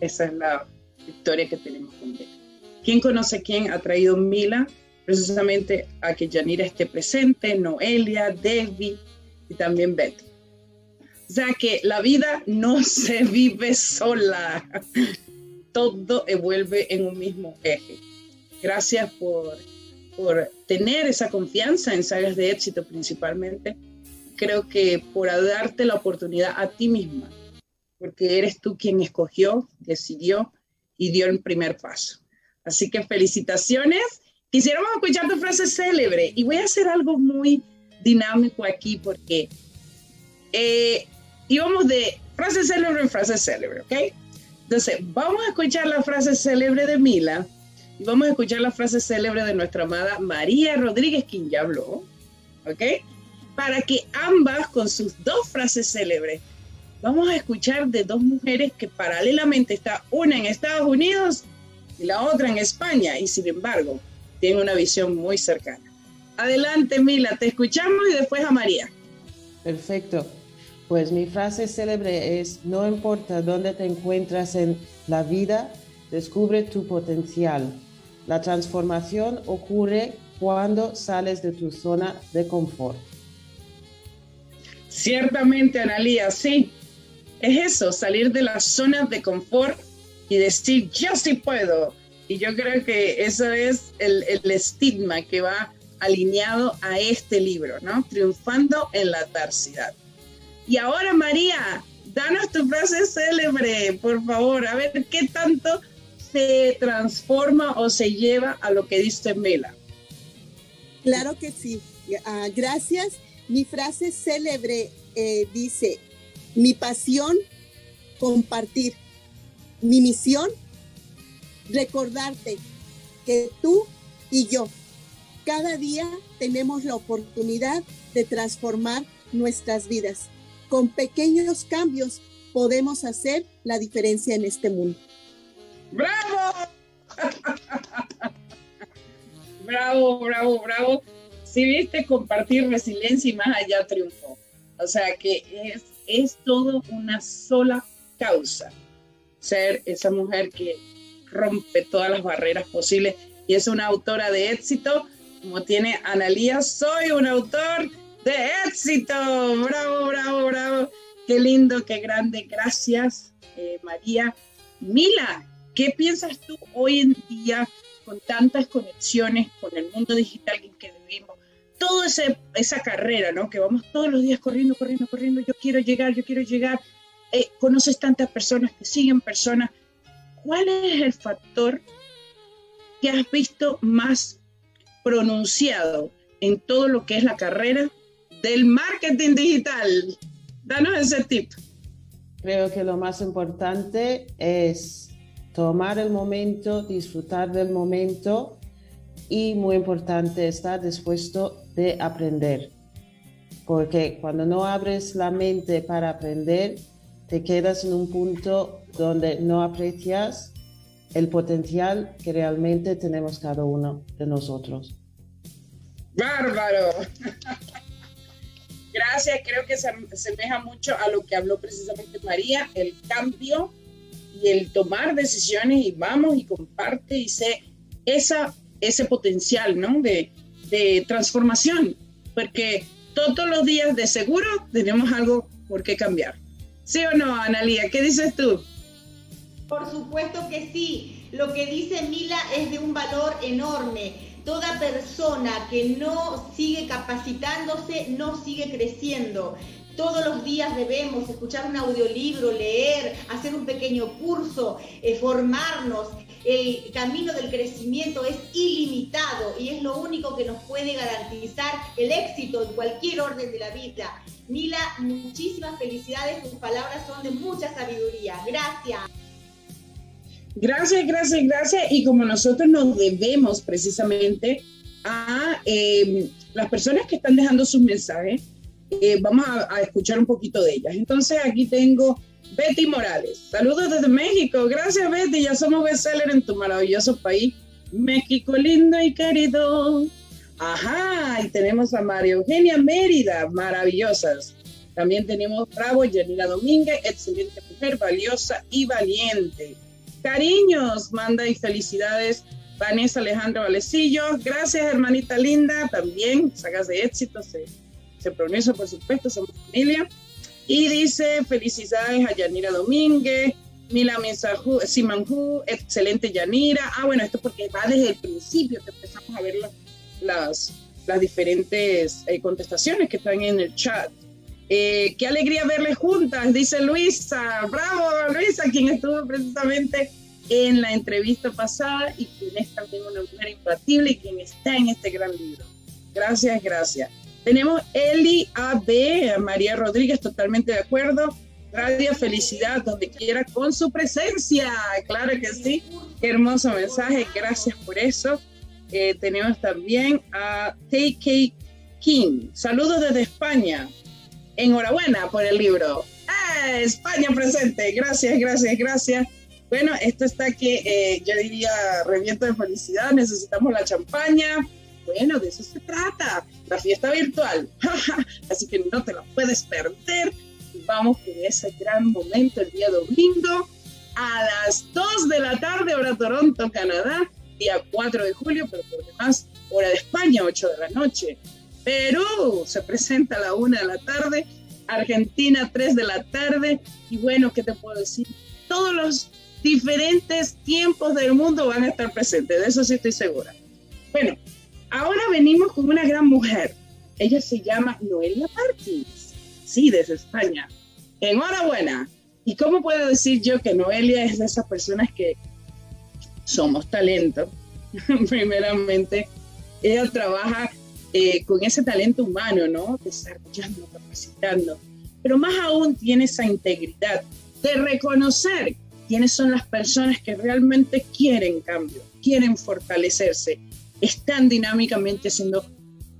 Esa es la historia que tenemos con Mela. ¿Quién conoce a quién ha traído Mila precisamente a que Yanira esté presente, Noelia, Debbie y también Betty? O sea que la vida no se vive sola, todo vuelve en un mismo eje. Gracias por, por tener esa confianza en sagas de éxito principalmente. Creo que por darte la oportunidad a ti misma, porque eres tú quien escogió, decidió y dio el primer paso. Así que felicitaciones. Quisiéramos escuchar tu frase célebre y voy a hacer algo muy dinámico aquí porque eh, íbamos de frase célebre en frase célebre, ¿ok? Entonces, vamos a escuchar la frase célebre de Mila y vamos a escuchar la frase célebre de nuestra amada María Rodríguez, quien ya habló, ¿ok? Para que ambas, con sus dos frases célebres, vamos a escuchar de dos mujeres que paralelamente está una en Estados Unidos y la otra en España, y sin embargo, tiene una visión muy cercana. Adelante, Mila, te escuchamos y después a María. Perfecto. Pues mi frase célebre es, no importa dónde te encuentras en la vida, descubre tu potencial. La transformación ocurre cuando sales de tu zona de confort. Ciertamente, Analía, sí. Es eso, salir de la zona de confort y decir, yo sí puedo. Y yo creo que eso es el, el estigma que va alineado a este libro, ¿no? Triunfando en la adversidad. Y ahora, María, danos tu frase célebre, por favor, a ver qué tanto se transforma o se lleva a lo que dice Mela. Claro que sí. Ah, gracias. Mi frase célebre eh, dice, mi pasión, compartir. Mi misión, recordarte que tú y yo cada día tenemos la oportunidad de transformar nuestras vidas. Con pequeños cambios podemos hacer la diferencia en este mundo. ¡Bravo! bravo, bravo, bravo. Si viste compartir resiliencia y más allá triunfó. O sea que es, es todo una sola causa ser esa mujer que rompe todas las barreras posibles y es una autora de éxito, como tiene Analía, soy un autor de éxito. Bravo, bravo, bravo. Qué lindo, qué grande. Gracias, eh, María. Mila, ¿qué piensas tú hoy en día con tantas conexiones con el mundo digital en que vivimos? Toda esa carrera, ¿no? Que vamos todos los días corriendo, corriendo, corriendo. Yo quiero llegar, yo quiero llegar. Eh, conoces tantas personas que siguen personas. ¿Cuál es el factor que has visto más pronunciado en todo lo que es la carrera del marketing digital? Danos ese tip. Creo que lo más importante es tomar el momento, disfrutar del momento y muy importante estar dispuesto de aprender. Porque cuando no abres la mente para aprender, te quedas en un punto donde no aprecias el potencial que realmente tenemos cada uno de nosotros. Bárbaro. Gracias, creo que se asemeja mucho a lo que habló precisamente María, el cambio y el tomar decisiones y vamos y comparte y sé esa, ese potencial ¿no? de, de transformación, porque todos los días de seguro tenemos algo por qué cambiar. ¿Sí o no, Analía? ¿Qué dices tú? Por supuesto que sí. Lo que dice Mila es de un valor enorme. Toda persona que no sigue capacitándose no sigue creciendo. Todos los días debemos escuchar un audiolibro, leer, hacer un pequeño curso, eh, formarnos. El camino del crecimiento es ilimitado y es lo único que nos puede garantizar el éxito en cualquier orden de la vida. Mila, muchísimas felicidades, tus palabras son de mucha sabiduría. Gracias. Gracias, gracias, gracias. Y como nosotros nos debemos precisamente a em, las personas que están dejando sus mensajes. Eh, vamos a, escuchar un poquito de ellas. Entonces aquí tengo Betty Morales. Saludos desde México. Gracias Betty, ya somos bestseller en tu maravilloso país. México lindo y querido. Ajá, y tenemos a María Eugenia Mérida, maravillosas. También tenemos Bravo, Janila Domínguez, excelente mujer, valiosa y valiente. Cariños, manda y felicidades Vanessa Alejandro Valecillo. Gracias, hermanita linda. También, sagas de éxito, se, se pronuncia, por supuesto, somos familia. Y dice, felicidades a Yanira Domínguez, Mila Mensajú, Simanjú, excelente Yanira. Ah, bueno, esto porque va desde el principio que empezamos a ver las, las diferentes eh, contestaciones que están en el chat. Eh, qué alegría verles juntas, dice Luisa. Bravo, Luisa, quien estuvo precisamente en la entrevista pasada y quien es también una mujer imbatible y quien está en este gran libro. Gracias, gracias. Tenemos Eli AB, María Rodríguez, totalmente de acuerdo. Radio Felicidad, donde quiera, con su presencia. Claro que sí. Qué hermoso mensaje. Gracias por eso. Eh, tenemos también a TK King. Saludos desde España. Enhorabuena por el libro. ¡Ah, España presente. Gracias, gracias, gracias. Bueno, esto está que eh, yo diría reviento de felicidad. Necesitamos la champaña. Bueno, de eso se trata. La fiesta virtual. Así que no te la puedes perder. Vamos con ese gran momento el día domingo a las 2 de la tarde, hora Toronto, Canadá día 4 de julio, pero por demás, hora de España, 8 de la noche. Perú se presenta a la 1 de la tarde, Argentina 3 de la tarde, y bueno, ¿qué te puedo decir? Todos los diferentes tiempos del mundo van a estar presentes, de eso sí estoy segura. Bueno, ahora venimos con una gran mujer. Ella se llama Noelia Martins, sí, desde España. Enhorabuena. ¿Y cómo puedo decir yo que Noelia es de esas personas que somos talento, primeramente, ella trabaja eh, con ese talento humano, ¿no? Desarrollando, capacitando, pero más aún tiene esa integridad de reconocer quiénes son las personas que realmente quieren cambio, quieren fortalecerse, están dinámicamente haciendo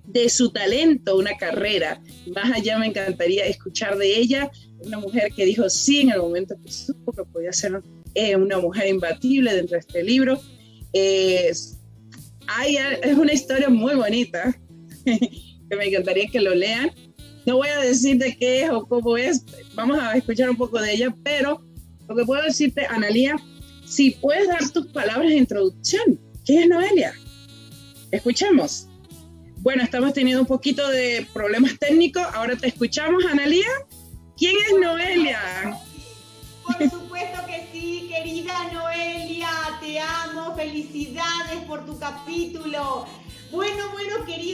de su talento una carrera. Más allá me encantaría escuchar de ella, una mujer que dijo sí en el momento que supo que podía ser es una mujer imbatible dentro de este libro. Hay, es una historia muy bonita que me encantaría que lo lean. No voy a decir de qué es o cómo es, vamos a escuchar un poco de ella, pero lo que puedo decirte, Analía, si puedes dar tus palabras de introducción. ¿Qué es Noelia? Escuchemos. Bueno, estamos teniendo un poquito de problemas técnicos. Ahora te escuchamos, Analía. ¿Quién es Noelia? Por supuesto que sí, querida Noelia, te amo, felicidades por tu capítulo. Bueno, bueno,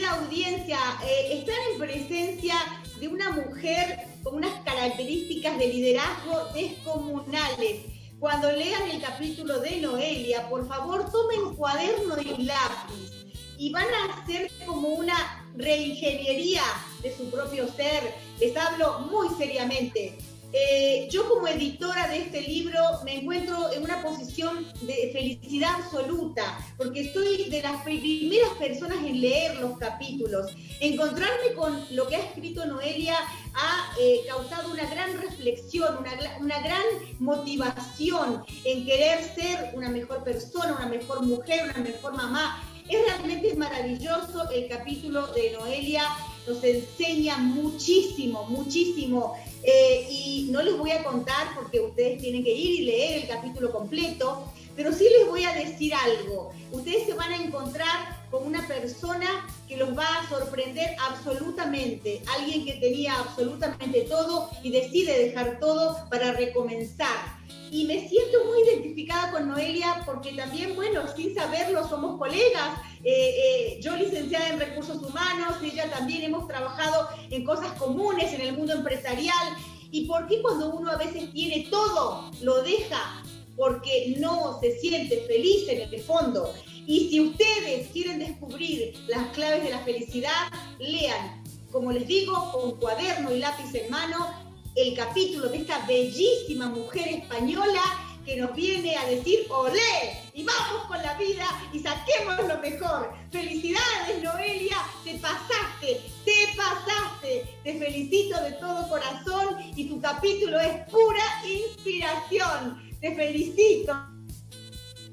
querida audiencia, eh, están en presencia de una mujer con unas características de liderazgo descomunales. Cuando lean el capítulo de Noelia, por favor tomen cuaderno y lápiz y van a hacer como una reingeniería de su propio ser. Les hablo muy seriamente. Eh, yo como editora de este libro me encuentro en una posición de felicidad absoluta, porque estoy de las primeras personas en leer los capítulos. Encontrarme con lo que ha escrito Noelia ha eh, causado una gran reflexión, una, una gran motivación en querer ser una mejor persona, una mejor mujer, una mejor mamá. Es realmente maravilloso el capítulo de Noelia, nos enseña muchísimo, muchísimo eh, y no les voy a contar porque ustedes tienen que ir y leer el capítulo completo, pero sí les voy a decir algo. Ustedes se van a encontrar con una persona que los va a sorprender absolutamente, alguien que tenía absolutamente todo y decide dejar todo para recomenzar y me siento muy identificada con Noelia porque también, bueno, sin saberlo, somos colegas. Eh, eh, yo licenciada en recursos humanos, ella también hemos trabajado en cosas comunes en el mundo empresarial. ¿Y por qué cuando uno a veces tiene todo, lo deja? Porque no se siente feliz en el fondo. Y si ustedes quieren descubrir las claves de la felicidad, lean, como les digo, con cuaderno y lápiz en mano, el capítulo de esta bellísima mujer española que nos viene a decir olé y vamos con la vida y saquemos lo mejor. Felicidades Noelia, te pasaste, te pasaste. Te felicito de todo corazón y tu capítulo es pura inspiración. Te felicito.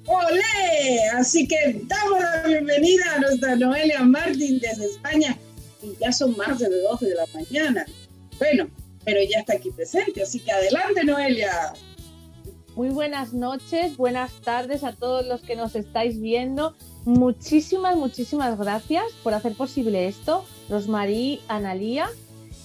Olé, así que damos la bienvenida a nuestra Noelia Martín desde España y ya son más de las 12 de la mañana. Bueno, pero ya está aquí presente, así que adelante Noelia. Muy buenas noches, buenas tardes a todos los que nos estáis viendo. Muchísimas, muchísimas gracias por hacer posible esto, Rosmarí, Analía.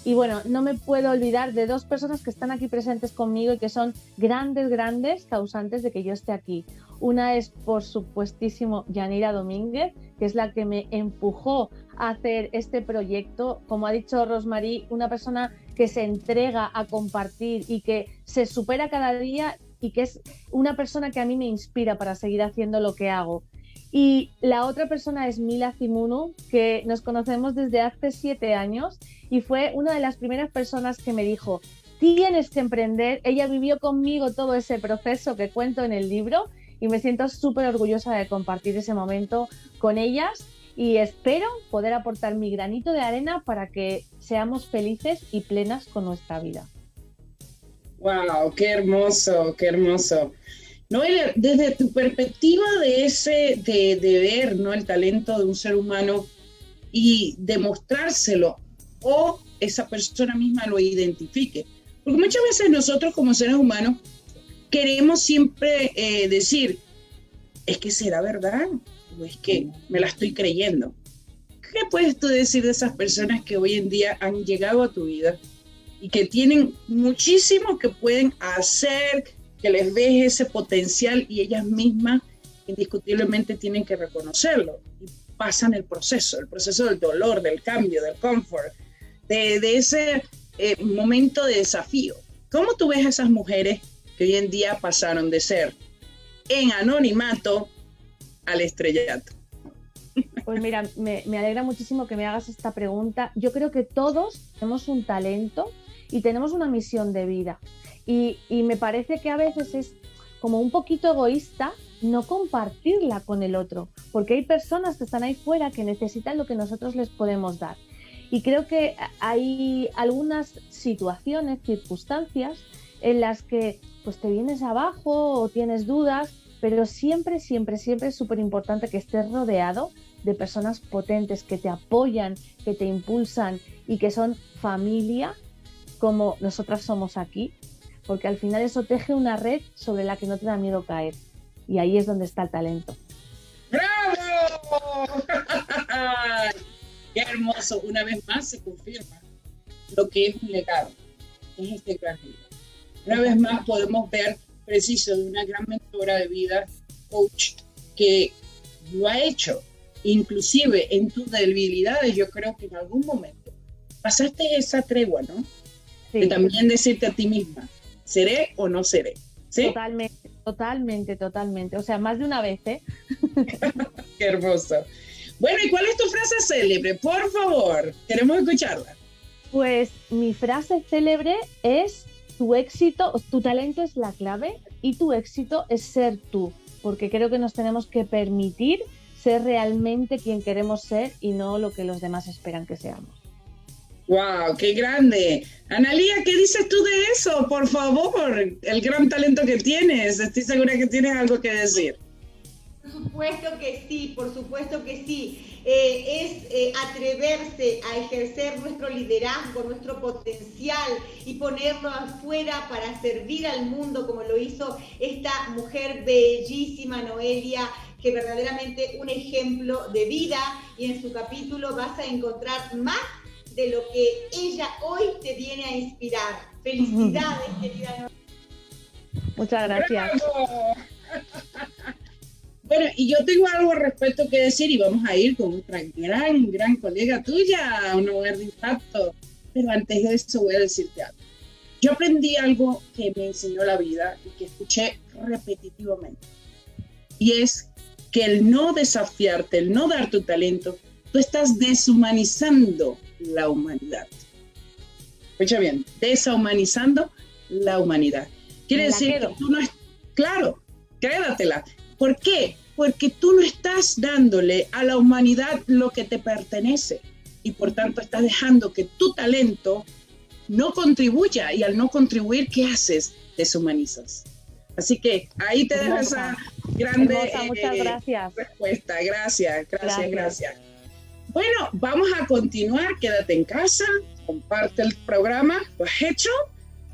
Y bueno, no me puedo olvidar de dos personas que están aquí presentes conmigo y que son grandes, grandes causantes de que yo esté aquí. Una es, por supuestísimo, Yanira Domínguez, que es la que me empujó a hacer este proyecto. Como ha dicho Rosmarí, una persona que se entrega a compartir y que se supera cada día y que es una persona que a mí me inspira para seguir haciendo lo que hago. Y la otra persona es Mila Zimunu, que nos conocemos desde hace siete años y fue una de las primeras personas que me dijo, tienes que emprender. Ella vivió conmigo todo ese proceso que cuento en el libro y me siento súper orgullosa de compartir ese momento con ellas y espero poder aportar mi granito de arena para que seamos felices y plenas con nuestra vida. Wow, qué hermoso, qué hermoso. Noelia, desde tu perspectiva de ese, de, ver ¿no? el talento de un ser humano y demostrárselo o esa persona misma lo identifique. Porque muchas veces nosotros como seres humanos queremos siempre eh, decir, es que será verdad es que me la estoy creyendo. ¿Qué puedes tú decir de esas personas que hoy en día han llegado a tu vida y que tienen muchísimo que pueden hacer, que les ves ese potencial y ellas mismas indiscutiblemente tienen que reconocerlo pasan el proceso, el proceso del dolor, del cambio, del confort, de, ese eh, momento de desafío. ¿Cómo tú ves a esas mujeres que hoy en día pasaron de ser en anonimato al estrellato? Pues mira, me, alegra muchísimo que me hagas esta pregunta. Yo creo que todos tenemos un talento y tenemos una misión de vida. Y, me parece que a veces es como un poquito egoísta no compartirla con el otro, porque hay personas que están ahí fuera que necesitan lo que nosotros les podemos dar. Y creo que hay algunas situaciones, circunstancias en las que pues te vienes abajo o tienes dudas, pero siempre, siempre, siempre es súper importante que estés rodeado de personas potentes que te apoyan, que te impulsan y que son familia como nosotras somos aquí, porque al final eso teje una red sobre la que no te da miedo caer. Y ahí es donde está el talento. ¡Bravo! Qué hermoso. Una vez más se confirma lo que es un legado, es este gran. Una vez más podemos ver preciso de una gran mentora de vida, coach, que lo ha hecho. Inclusive en tus debilidades, yo creo que en algún momento pasaste esa tregua, ¿no? de también decirte a ti misma, ¿seré o no seré? ¿Sí? Totalmente, totalmente, totalmente. O sea, más de una vez, ¿eh? Qué hermoso. Bueno, ¿y cuál es tu frase célebre? Por favor, queremos escucharla. Pues mi frase célebre es tu éxito, tu talento es la clave y tu éxito es ser tú, porque creo que nos tenemos que permitir ser realmente quien queremos ser y no lo que los demás esperan que seamos. ¡Wow! ¡Qué grande! Analía, ¿qué dices tú de eso? Por favor, el gran talento que tienes. Estoy segura que tienes algo que decir. Por supuesto que sí, por supuesto que sí. Eh, es eh, atreverse a ejercer nuestro liderazgo, nuestro potencial y ponerlo afuera para servir al mundo como lo hizo esta mujer bellísima, Noelia, que verdaderamente un ejemplo de vida y en su capítulo vas a encontrar más de lo que ella hoy te viene a inspirar. Felicidades, querida. Muchas gracias. Bueno, y yo tengo algo al respecto que decir y vamos a ir con otra gran, gran colega tuya, un hogar de impacto. Pero antes de eso voy a decirte algo. Yo aprendí algo que me enseñó la vida y que escuché repetitivamente. Y es que el no desafiarte, el no dar tu talento, tú estás deshumanizando la humanidad. Escucha bien, deshumanizando la humanidad. Quiere decir que tú no es, claro, crédatela. ¿Por qué? Porque tú no estás dándole a la humanidad lo que te pertenece. y por tanto estás dejando que tu talento no contribuya y al no contribuir, ¿qué haces? Deshumanizas. Así que ahí te dejo esa grande muchas eh, gracias. respuesta. Gracias, gracias, gracias, Bueno, vamos a continuar. Quédate en casa, comparte el programa. ¿Lo has hecho?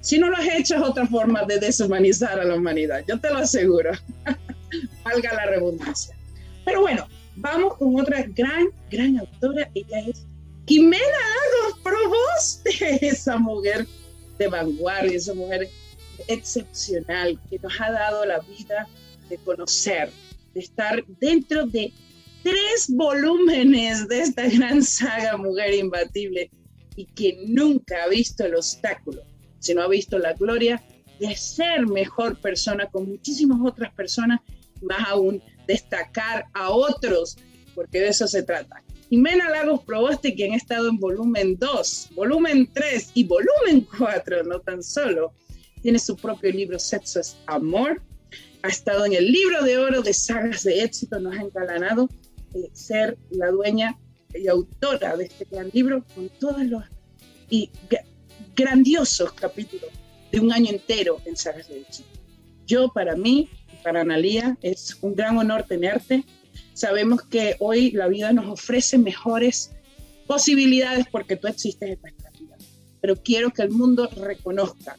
Si no lo has hecho, es otra forma de deshumanizar a la humanidad. Yo te lo aseguro. Valga la redundancia. Pero bueno, vamos con otra gran, gran autora. Ella es Jimena Lagos Proboste, esa mujer de vanguardia, esa mujer excepcional que nos ha dado la vida de conocer, de estar dentro de tres volúmenes de esta gran saga Mujer Imbatible y que nunca ha visto el obstáculo, sino ha visto la gloria de ser mejor persona con muchísimas otras personas, más aún destacar a otros, porque de eso se trata. Jimena Lagos Proboste, quien ha estado en volumen 2, volumen 3 y volumen 4, no tan solo, tiene su propio libro Sexo es Amor, ha estado en el libro de oro de sagas de éxito, nos ha encalanado eh, ser la dueña y autora de este gran libro con todos los y grandiosos capítulos de un año entero en sagas de éxito. Yo, para mí, para Analía, es un gran honor tenerte. Sabemos que hoy la vida nos ofrece mejores posibilidades porque tú existes en nuestra vida. Pero quiero que el mundo reconozca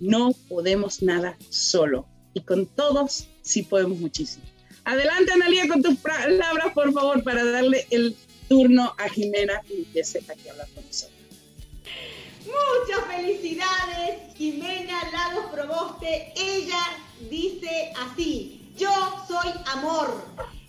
no podemos nada solo. Y con todos sí podemos muchísimo. Adelante, Analia, con tus palabras, por favor, para darle el turno a Jimena y empiece aquí a hablar con nosotros. Muchas felicidades, Jimena Lagos Proboste. Ella dice así, yo soy amor.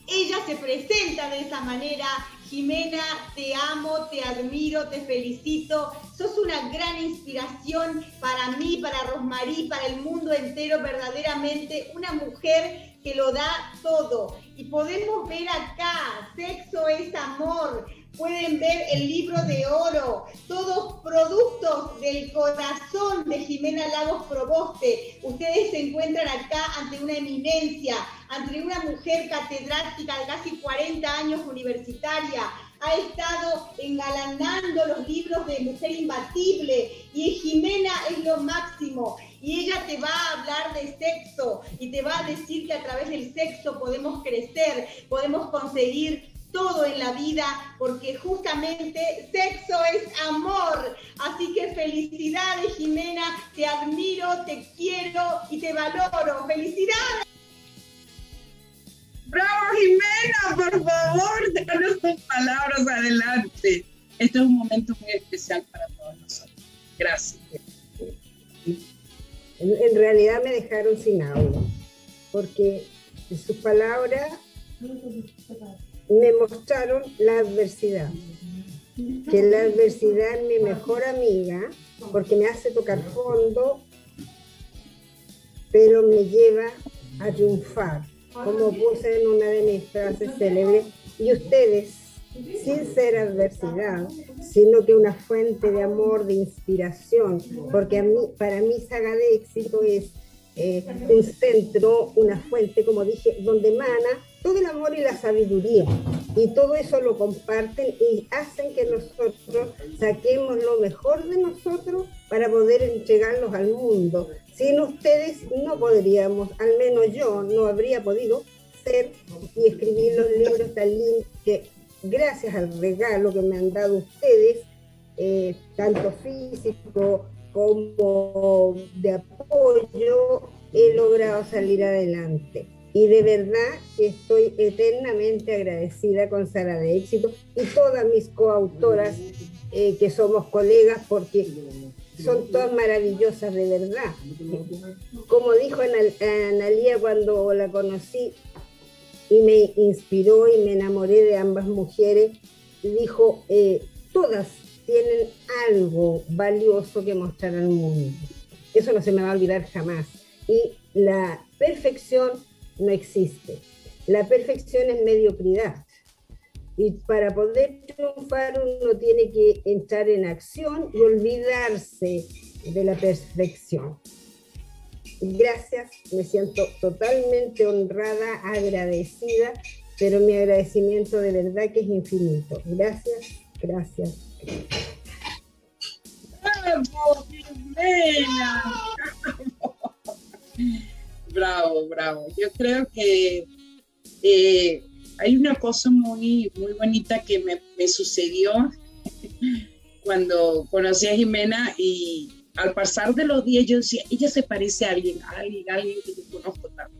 Ella se presenta de esa manera Jimena, te amo, te admiro, te felicito. Sos una gran inspiración para mí, para Rosmarí, para el mundo entero, verdaderamente una mujer que lo da todo. Y podemos ver acá, sexo es amor. Pueden ver el libro de oro, todos productos del corazón de Jimena Lagos Proboste. Ustedes se encuentran acá ante una eminencia, ante una mujer catedrática de casi 40 años universitaria, ha estado engalanando los libros de Mujer Imbatible y Jimena es lo máximo. Y ella te va a hablar de sexo y te va a decir que a través del sexo podemos crecer, podemos conseguir todo en la vida porque justamente sexo es amor. Así que felicidades Jimena, te admiro, te quiero y te valoro. Felicidades. Bravo, Jimena, por favor, déjanos tus palabras adelante. Este es un momento muy especial para todos nosotros. Gracias. En, realidad me dejaron sin audio, porque sus palabras me mostraron la adversidad. Que la adversidad es mi mejor amiga, porque me hace tocar fondo, pero me lleva a triunfar como puse en una de mis frases célebres, y ustedes, sin ser adversidad, sino que una fuente de amor, de inspiración, porque a mí, para mí Saga de Éxito es eh, un centro, una fuente, como dije, donde emana todo el amor y la sabiduría. Y todo eso lo comparten y hacen que nosotros saquemos lo mejor de nosotros para poder entregarlos al mundo. Sin ustedes no podríamos, al menos yo no habría podido ser y escribir los libros tan lindos que gracias al regalo que me han dado ustedes, eh, tanto físico como de apoyo, he logrado salir adelante. Y de verdad estoy eternamente agradecida con Sara de Éxito y todas mis coautoras eh, que somos colegas porque son todas maravillosas de verdad. Como dijo Analía cuando la conocí y me inspiró y me enamoré de ambas mujeres, dijo, eh, todas tienen algo valioso que mostrar al mundo. Eso no se me va a olvidar jamás. Y la perfección no existe. La perfección es mediocridad. Y para poder triunfar uno tiene que entrar en acción y olvidarse de la perfección. Gracias, me siento totalmente honrada, agradecida, pero mi agradecimiento de verdad que es infinito. Gracias Gracias. ¡Bravo, bravo, bravo. Yo creo que eh, hay una cosa muy, muy bonita que me, sucedió cuando conocí a Jimena y al pasar de los días yo decía, ella se parece a alguien, a alguien, a alguien que yo conozco tanto.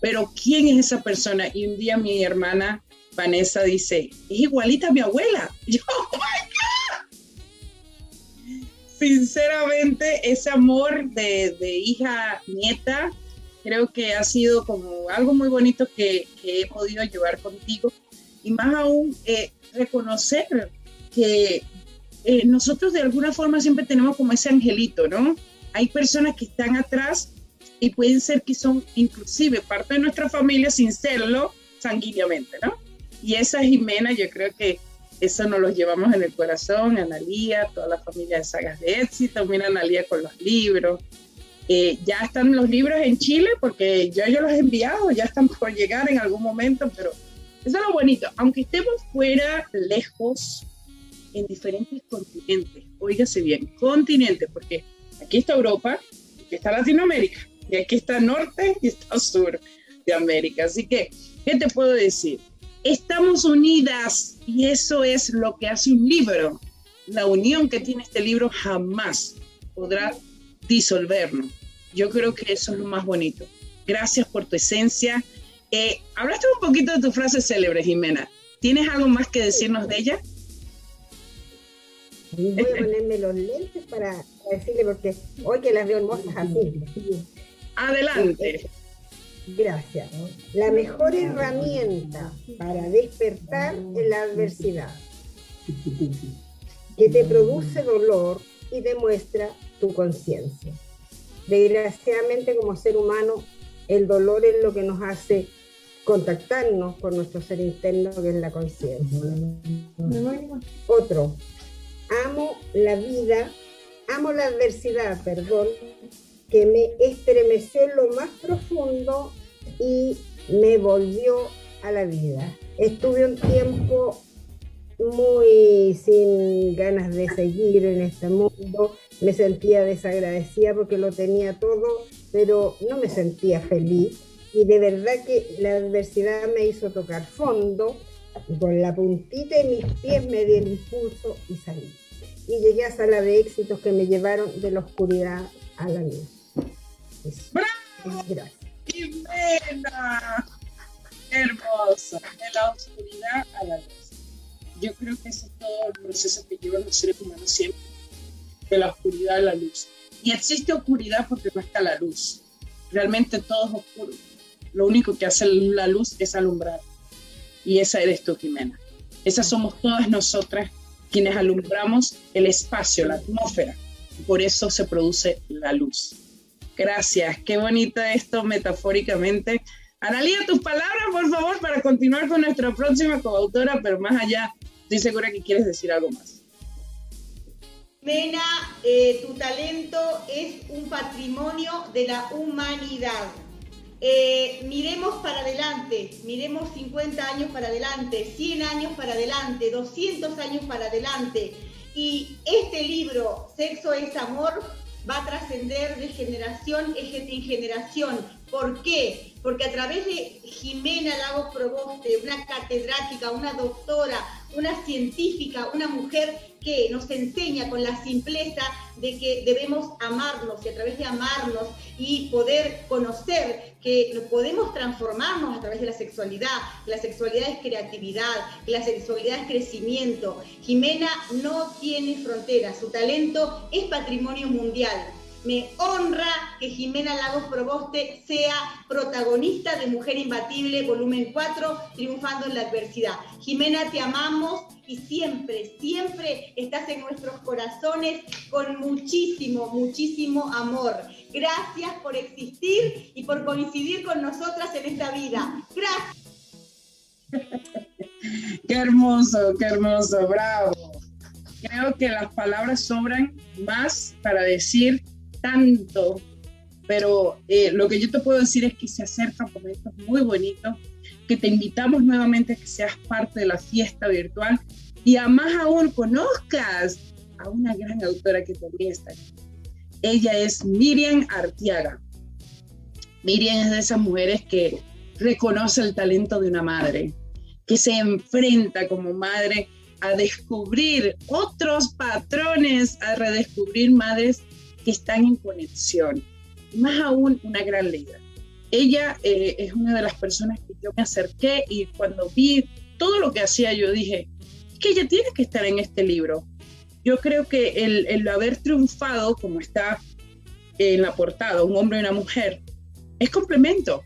Pero ¿quién es esa persona? Y un día mi hermana Vanessa dice, es igualita a mi abuela. Yo, oh my God. Sinceramente, ese amor de hija, nieta, creo que ha sido como algo muy bonito que, que he podido llevar contigo. Y más aún, eh, reconocer que eh, nosotros de alguna forma siempre tenemos como ese angelito, ¿no? Hay personas que están atrás y pueden ser que son inclusive parte de nuestra familia sin serlo sanguíneamente, ¿no? Y esa Jimena, yo creo que eso nos lo llevamos en el corazón, Analía, toda la familia de sagas de éxito, mira Analía con los libros. Eh, ya están los libros en Chile porque yo, yo los he enviado, ya están por llegar en algún momento, pero eso es lo bonito, aunque estemos fuera, lejos, en diferentes continentes. Óigase bien, continentes, porque aquí está Europa, aquí está Latinoamérica, y aquí está norte y está sur de América. Así que, ¿qué te puedo decir? Estamos unidas y eso es lo que hace un libro. La unión que tiene este libro jamás podrá disolvernos. Yo creo que eso es lo más bonito. Gracias por tu esencia. Eh, hablaste un poquito de tu frase célebre, Jimena. ¿Tienes algo más que decirnos de ella? Voy a ponerme los lentes para decirle, porque hoy que las veo hermosas así. Adelante. Gracias. La mejor herramienta para despertar es la adversidad, que te produce dolor y demuestra tu conciencia. Desgraciadamente como ser humano, el dolor es lo que nos hace contactarnos con nuestro ser interno, que es la conciencia. Otro, amo la vida, amo la adversidad, perdón, que me estremeció en lo más profundo y me volvió a la vida. Estuve un tiempo muy sin ganas de seguir en este mundo, me sentía desagradecida porque lo tenía todo, pero no me sentía feliz y de verdad que la adversidad me hizo tocar fondo, con la puntita de mis pies me di el impulso y salí. Y llegué a sala de éxitos que me llevaron de la oscuridad a la luz. ¡Bravo! Gracias. ¡Jimena! Hermosa. De la oscuridad a la luz. Yo creo que ese es todo el proceso que llevan los seres humanos siempre. De la oscuridad a la luz. Y existe oscuridad porque no está la luz. Realmente todo es oscuro. Lo único que hace la luz es alumbrar. Y esa eres tú, Jimena. Esas somos todas nosotras quienes alumbramos el espacio, la atmósfera. Por eso se produce la luz. Gracias, qué bonito esto metafóricamente. Analía, tus palabras, por favor, para continuar con nuestra próxima coautora, pero más allá, estoy segura que quieres decir algo más. Mena, eh, tu talento es un patrimonio de la humanidad. Eh, miremos para adelante, miremos 50 años para adelante, 100 años para adelante, 200 años para adelante. Y este libro, Sexo es Amor, va a trascender de generación en generación. ¿Por qué? Porque a través de Jimena Lagos Proboste, una catedrática, una doctora, una científica, una mujer que nos enseña con la simpleza de que debemos amarnos y a través de amarnos y poder conocer que podemos transformarnos a través de la sexualidad. La sexualidad es creatividad, la sexualidad es crecimiento. Jimena no tiene fronteras, su talento es patrimonio mundial. Me honra que Jimena Lagos Proboste sea protagonista de Mujer Imbatible, volumen 4, triunfando en la adversidad. Jimena, te amamos y siempre, siempre estás en nuestros corazones con muchísimo, muchísimo amor. Gracias por existir y por coincidir con nosotras en esta vida. Gracias. Qué hermoso, qué hermoso, bravo. Creo que las palabras sobran más para decir tanto, pero eh, lo que yo te puedo decir es que se acercan momentos muy bonitos, que te invitamos nuevamente a que seas parte de la fiesta virtual y a más aún conozcas a una gran autora que también está aquí. Ella es Miriam Artiaga. Miriam es de esas mujeres que reconoce el talento de una madre, que se enfrenta como madre a descubrir otros patrones, a redescubrir madres que están en conexión. Más aún, una gran líder. Ella eh, es una de las personas que yo me acerqué y cuando vi todo lo que hacía, yo dije, que ella tiene que estar en este libro. Yo creo que el, el haber triunfado, como está en la portada, un hombre y una mujer, es complemento.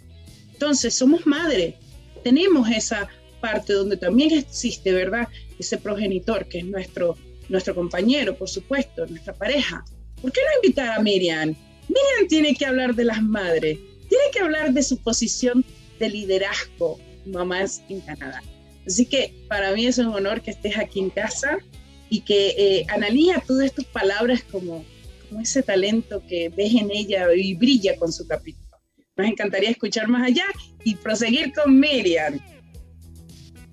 Entonces, somos madre, tenemos esa parte donde también existe, ¿verdad? Ese progenitor que es nuestro, nuestro compañero, por supuesto, nuestra pareja. ¿Por qué no invitar a Miriam? Miriam tiene que hablar de las madres, tiene que hablar de su posición de liderazgo, mamás en Canadá. Así que para mí es un honor que estés aquí en casa y que eh, Analía todas tus palabras como, como ese talento que ves en ella y brilla con su capítulo. Nos encantaría escuchar más allá y proseguir con Miriam.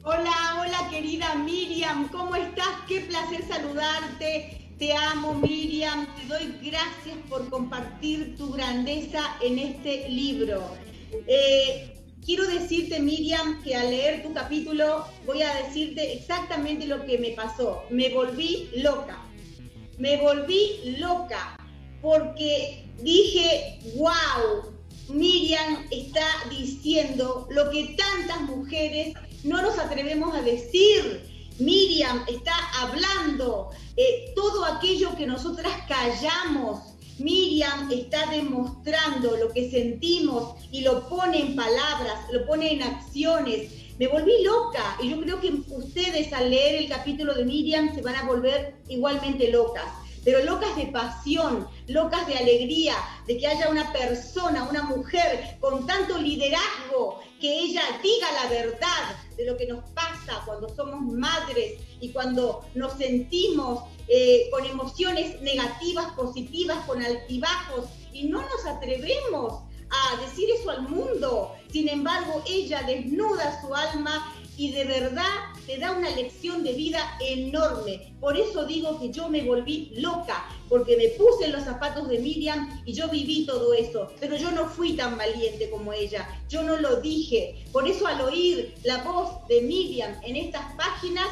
Hola, hola querida Miriam, ¿cómo estás? Qué placer saludarte. Te amo Miriam, te doy gracias por compartir tu grandeza en este libro. Eh, quiero decirte Miriam que al leer tu capítulo voy a decirte exactamente lo que me pasó. Me volví loca, me volví loca porque dije, wow, Miriam está diciendo lo que tantas mujeres no nos atrevemos a decir. Miriam está hablando eh, todo aquello que nosotras callamos. Miriam está demostrando lo que sentimos y lo pone en palabras, lo pone en acciones. Me volví loca y yo creo que ustedes al leer el capítulo de Miriam se van a volver igualmente locas pero locas de pasión, locas de alegría, de que haya una persona, una mujer con tanto liderazgo, que ella diga la verdad de lo que nos pasa cuando somos madres y cuando nos sentimos eh, con emociones negativas, positivas, con altibajos, y no nos atrevemos a decir eso al mundo. Sin embargo, ella desnuda su alma y de verdad te da una lección de vida enorme. Por eso digo que yo me volví loca, porque me puse en los zapatos de Miriam y yo viví todo eso. Pero yo no fui tan valiente como ella, yo no lo dije. Por eso al oír la voz de Miriam en estas páginas,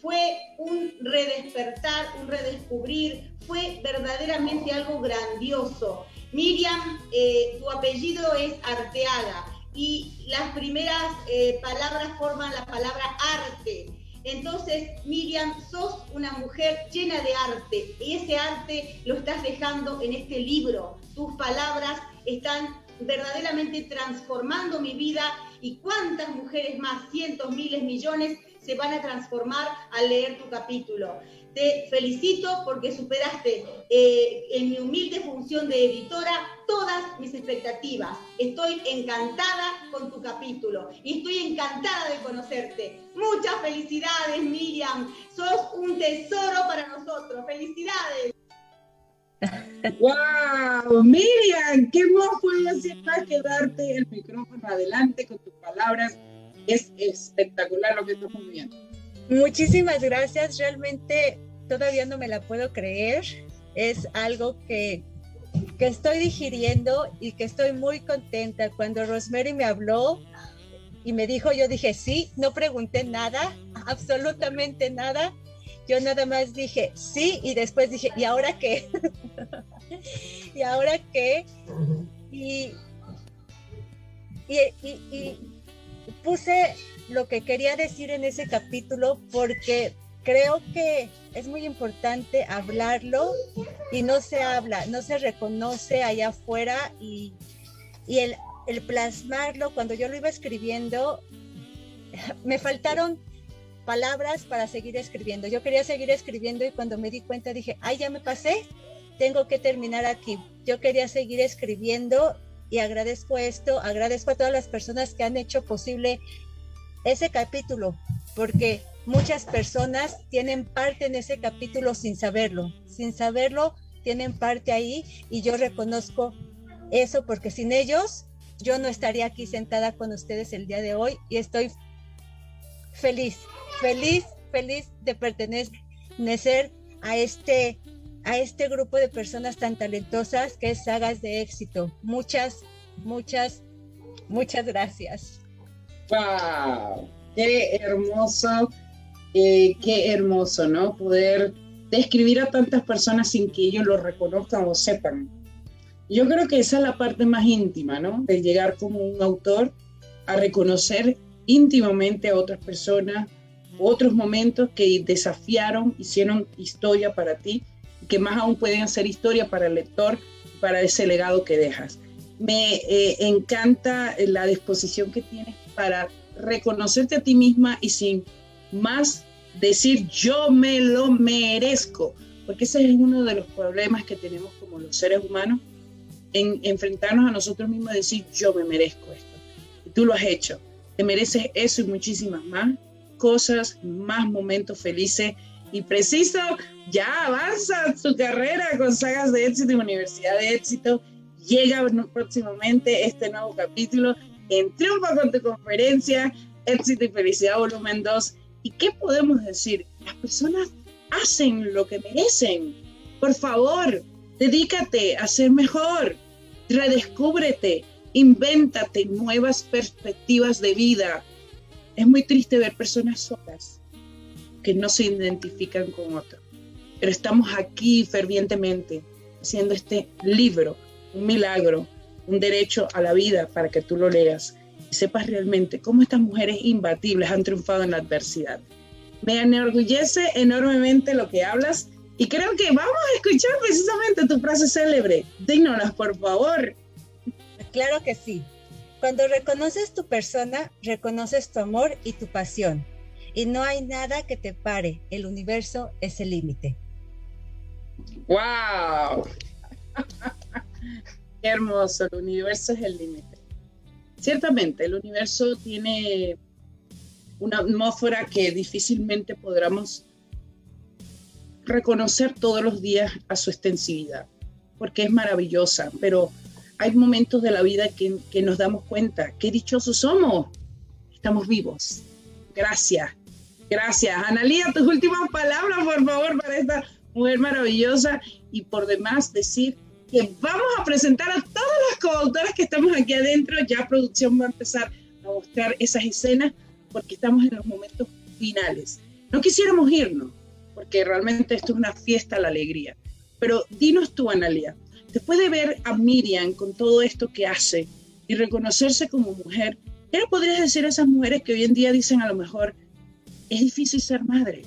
fue un redespertar, un redescubrir, fue verdaderamente algo grandioso. Miriam, eh, tu apellido es Arteaga y las primeras eh, palabras forman la palabra arte. Entonces, Miriam, sos una mujer llena de arte y ese arte lo estás dejando en este libro. Tus palabras están verdaderamente transformando mi vida y cuántas mujeres más, cientos, miles, millones, se van a transformar al leer tu capítulo. Te felicito porque superaste eh, en mi humilde función de editora todas mis expectativas. Estoy encantada con tu capítulo y estoy encantada de conocerte. Muchas felicidades, Miriam. Sos un tesoro para nosotros. Felicidades. ¡Wow! Miriam, ¿qué decir más que darte el micrófono adelante con tus palabras? Es espectacular lo que estamos viendo. Muchísimas gracias, realmente todavía no me la puedo creer. Es algo que, que estoy digiriendo y que estoy muy contenta. Cuando Rosemary me habló y me dijo, yo dije sí, no pregunté nada, absolutamente nada. Yo nada más dije sí y después dije, ¿y ahora qué? ¿Y ahora qué? Y, y, y puse lo que quería decir en ese capítulo porque creo que es muy importante hablarlo y no se habla, no se reconoce allá afuera y, el, el, plasmarlo, cuando yo lo iba escribiendo, me faltaron palabras para seguir escribiendo. Yo quería seguir escribiendo y cuando me di cuenta dije, ay, ya me pasé, tengo que terminar aquí. Yo quería seguir escribiendo y agradezco esto, agradezco a todas las personas que han hecho posible ese capítulo, porque muchas personas tienen parte en ese capítulo sin saberlo, sin saberlo, tienen parte ahí y yo reconozco eso porque sin ellos yo no estaría aquí sentada con ustedes el día de hoy y estoy feliz, feliz feliz de pertenecer a este, a este grupo de personas tan talentosas que es Sagas de Éxito. Muchas, muchas, muchas gracias. ¡Wow! ¡Qué hermoso! Eh, qué hermoso, ¿no? Poder describir a tantas personas sin que ellos lo reconozcan o sepan. Yo creo que esa es la parte más íntima, ¿no? De llegar como un autor a reconocer íntimamente a otras personas, otros momentos que desafiaron, hicieron historia para ti, que más aún pueden hacer historia para el lector, para ese legado que dejas. Me eh, encanta la disposición que tienes para reconocerte a ti misma y sin más decir yo me lo merezco, porque ese es uno de los problemas que tenemos como los seres humanos, en enfrentarnos a nosotros mismos y decir yo me merezco esto. Y tú lo has hecho, te mereces eso y muchísimas más cosas, más momentos felices y preciso, ya avanza su carrera con sagas de éxito y Universidad de Éxito. Llega próximamente este nuevo capítulo en Triunfa con tu conferencia, Éxito y Felicidad Volumen 2 ¿Y qué podemos decir? Las personas hacen lo que merecen. Por favor, dedícate a ser mejor, redescúbrete, invéntate nuevas perspectivas de vida. Es muy triste ver personas solas que no se identifican con otros. Pero estamos aquí fervientemente haciendo este libro, un milagro, un derecho a la vida para que tú lo leas sepas realmente cómo estas mujeres imbatibles han triunfado en la adversidad. Me enorgullece enormemente lo que hablas y creo que vamos a escuchar precisamente tu frase célebre. Dígnolas, por favor. Claro que sí. Cuando reconoces tu persona, reconoces tu amor y tu pasión. Y no hay nada que te pare. El universo es el límite. ¡Wow! Hermoso. El universo es el límite. Ciertamente, el universo tiene una atmósfera que difícilmente podremos reconocer todos los días a su extensividad, porque es maravillosa, pero hay momentos de la vida que, que nos damos cuenta, qué dichosos somos, estamos vivos. Gracias, gracias. Analía, tus últimas palabras, por favor, para esta mujer maravillosa y por demás decir que vamos a presentar a todas las coautoras que estamos aquí adentro. Ya producción va a empezar a mostrar esas escenas porque estamos en los momentos finales. No quisiéramos irnos, porque realmente esto es una fiesta a la alegría. Pero dinos tú, Analia, después de ver a Miriam con todo esto que hace y reconocerse como mujer, ¿qué le podrías decir a esas mujeres que hoy en día dicen a lo mejor, es difícil ser madre?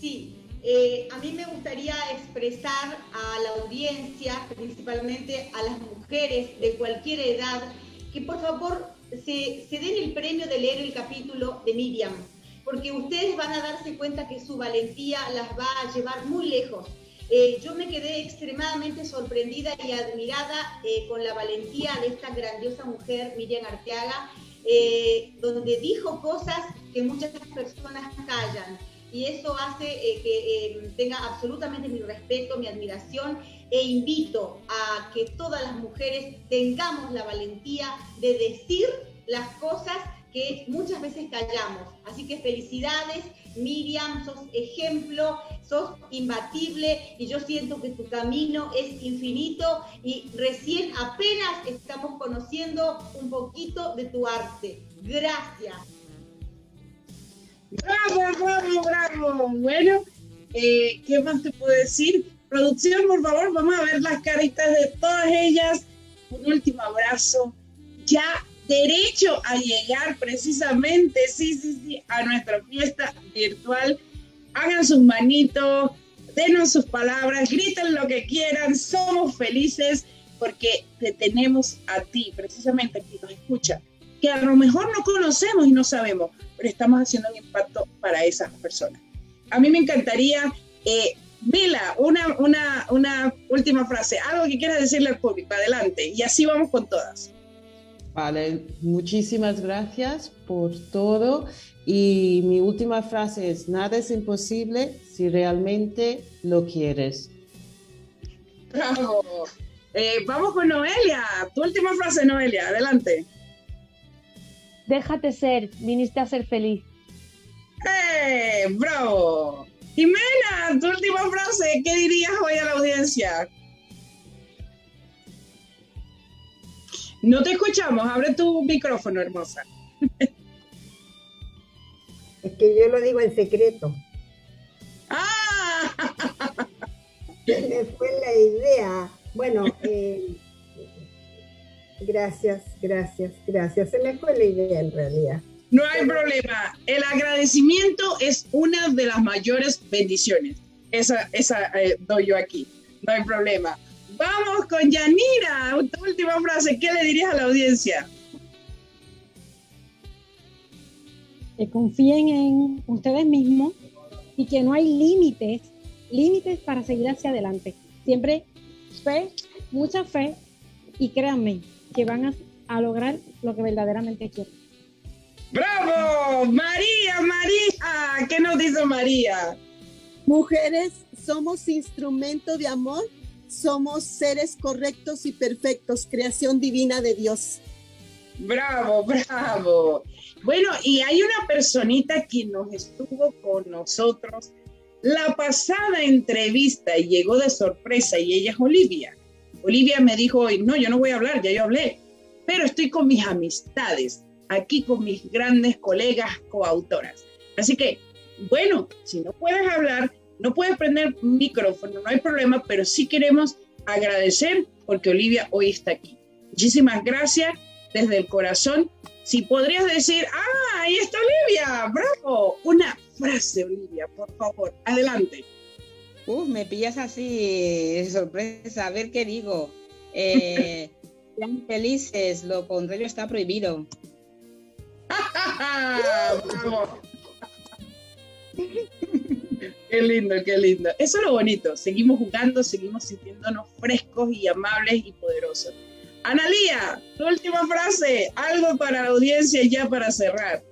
Sí, eh, a mí me gustaría expresar a la audiencia, principalmente a las mujeres de cualquier edad, que por favor se, den el premio de leer el capítulo de Miriam, porque ustedes van a darse cuenta que su valentía las va a llevar muy lejos. Eh, yo me quedé extremadamente sorprendida y admirada eh, con la valentía de esta grandiosa mujer, Miriam Arteaga, donde dijo cosas que muchas personas callan y eso hace eh, que eh, tenga absolutamente mi respeto, mi admiración e invito a que todas las mujeres tengamos la valentía de decir las cosas que muchas veces callamos. Así que felicidades, Miriam, sos ejemplo, sos imbatible y yo siento que tu camino es infinito y recién apenas estamos conociendo un poquito de tu arte. Gracias. Bravo, bravo, bravo. Bueno, eh, ¿qué más te puedo decir? Producción, por favor, vamos a ver las caritas de todas ellas. Un último abrazo. Ya derecho a llegar precisamente, sí, sí, sí, a nuestra fiesta virtual. Hagan sus manitos, denos sus palabras, griten lo que quieran, somos felices porque te tenemos a ti, precisamente aquí nos escucha, que a lo mejor no conocemos y no sabemos, pero estamos haciendo un impacto para esas personas. A mí me encantaría, eh, Mila, una, una, una última frase, algo que quieras decirle al público, adelante, y así vamos con todas. Vale, muchísimas gracias por todo. Y mi última frase es, nada es imposible si realmente lo quieres. Bravo. Eh, vamos con Noelia. Tu última frase, Noelia, adelante. Déjate ser, viniste a ser feliz. ¡Eh! ¡Bravo! Jimena, tu última frase, ¿qué dirías hoy a la audiencia? No te escuchamos, abre tu micrófono, hermosa. Es que yo lo digo en secreto. ¡Ah! Me fue la idea. Bueno, eh, gracias, gracias, gracias. Se me fue la idea en realidad. No hay problema. El agradecimiento es una de las mayores bendiciones. Esa, esa eh, doy yo aquí. No hay problema. Vamos con Yanira. Tu última frase. ¿Qué le dirías a la audiencia? Que confíen en ustedes mismos y que no hay límites, límites para seguir hacia adelante. Siempre fe, mucha fe y créanme que van a, a lograr lo que verdaderamente quieren. ¡Bravo! María, María. ¿Qué nos dice María? Mujeres, somos instrumento de amor, somos seres correctos y perfectos, creación divina de Dios. Bravo, bravo. Bueno, y hay una personita que nos estuvo con nosotros la pasada entrevista y llegó de sorpresa y ella es Olivia. Olivia me dijo hoy, no, yo no voy a hablar, ya yo hablé, pero estoy con mis amistades aquí con mis grandes colegas coautoras. Así que, bueno, si no puedes hablar, no puedes prender micrófono, no hay problema, pero sí queremos agradecer porque Olivia hoy está aquí. Muchísimas gracias desde el corazón. Si podrías decir, ah, ahí está Olivia, bravo. Una frase, Olivia, por favor, adelante. Uf, me pillas así de sorpresa, a ver qué digo. Eh, sean felices, lo contrario está prohibido. Qué lindo, qué lindo. Eso es lo bonito. Seguimos jugando, seguimos sintiéndonos frescos y amables y poderosos. Analía, tu última frase, algo para la audiencia ya para cerrar.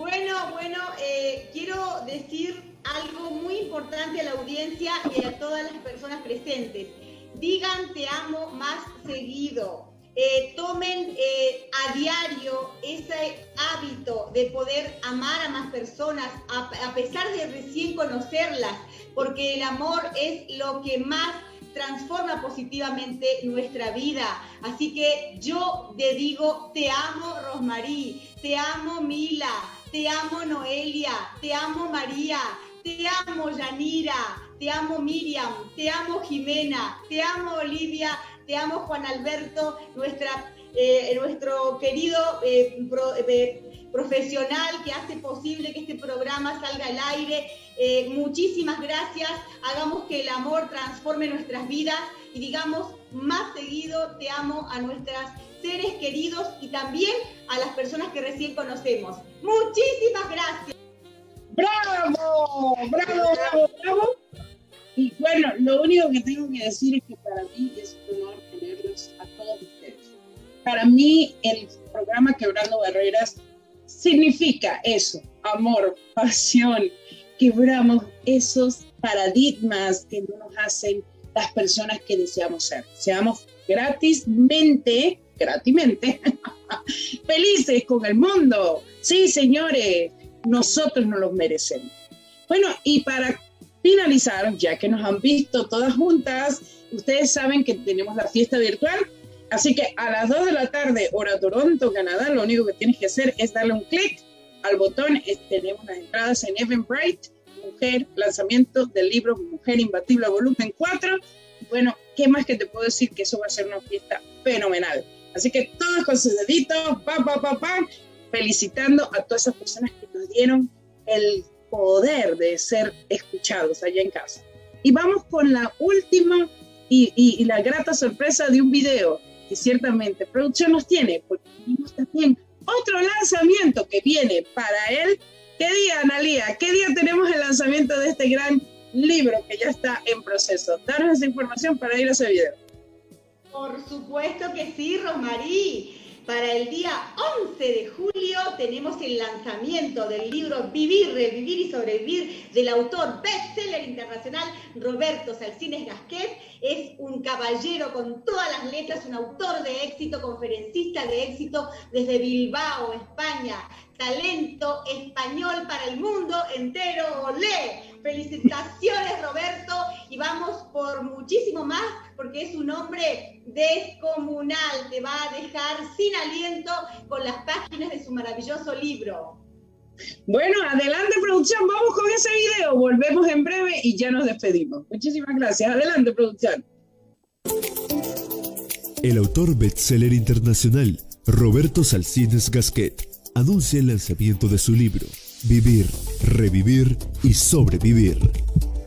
Bueno, bueno, eh, quiero decir algo muy importante a la audiencia y a todas las personas presentes. Digan te amo más seguido. Eh, tomen eh, a diario ese hábito de poder amar a más personas a, pesar de recién conocerlas, porque el amor es lo que más transforma positivamente nuestra vida. Así que yo te digo, te amo Rosmarí, te amo Mila, te amo Noelia, te amo María, te amo Yanira, te amo Miriam, te amo Jimena, te amo Olivia. Te amo Juan Alberto, eh, nuestro querido eh, eh, profesional que hace posible que este programa salga al aire. Muchísimas gracias, hagamos que el amor transforme nuestras vidas y digamos más seguido te amo a nuestras seres queridos y también a las personas que recién conocemos. Muchísimas gracias. ¡Bravo! ¡Bravo, bravo, bravo! Y bueno, lo único que tengo que decir es que para mí es un honor tenerlos a todos ustedes. Para mí el programa Quebrando Barreras significa eso, amor, pasión, quebramos esos paradigmas que no nos hacen las personas que deseamos ser. Seamos gratismente, gratismente, felices con el mundo. Sí, señores, nosotros nos los merecemos. Bueno, y para finalizar, ya que nos han visto todas juntas, ustedes saben que tenemos la fiesta virtual. Así que a las 2 de la tarde, hora Toronto, Canadá, lo único que tienes que hacer es darle un clic al botón. tenemos las entradas en Eventbrite, Mujer, lanzamiento del libro Mujer Imbatible, volumen 4. Bueno, ¿qué más que te puedo decir? Que eso va a ser una fiesta fenomenal. Así que todos con sus deditos, pa, pa, pa, felicitando a todas esas personas que nos dieron el poder de ser escuchados allá en casa. Y vamos con la última y, la grata sorpresa de un video que ciertamente producción nos tiene, porque tenemos también otro lanzamiento que viene para él. ¿Qué día, Analia? ¿Qué día tenemos el lanzamiento de este gran libro que ya está en proceso? Danos esa información para ir a ese video. Por supuesto que sí, Rosmarí. Para el día 11 de julio tenemos el lanzamiento del libro Vivir, Revivir y Sobrevivir del autor bestseller internacional Roberto Salcines Gasquet. Es un caballero con todas las letras, un autor de éxito, conferencista de éxito desde Bilbao, España. Talento español para el mundo entero. ¡Olé! Felicitaciones Roberto y vamos por muchísimo más porque es un hombre descomunal. Te va a dejar sin aliento con las páginas de su maravilloso libro. Bueno, adelante producción, vamos con ese video. Volvemos en breve y ya nos despedimos. Muchísimas gracias. Adelante producción. El autor bestseller internacional Roberto Salcines Gasquet anuncia el lanzamiento de su libro Vivir, Revivir y Sobrevivir.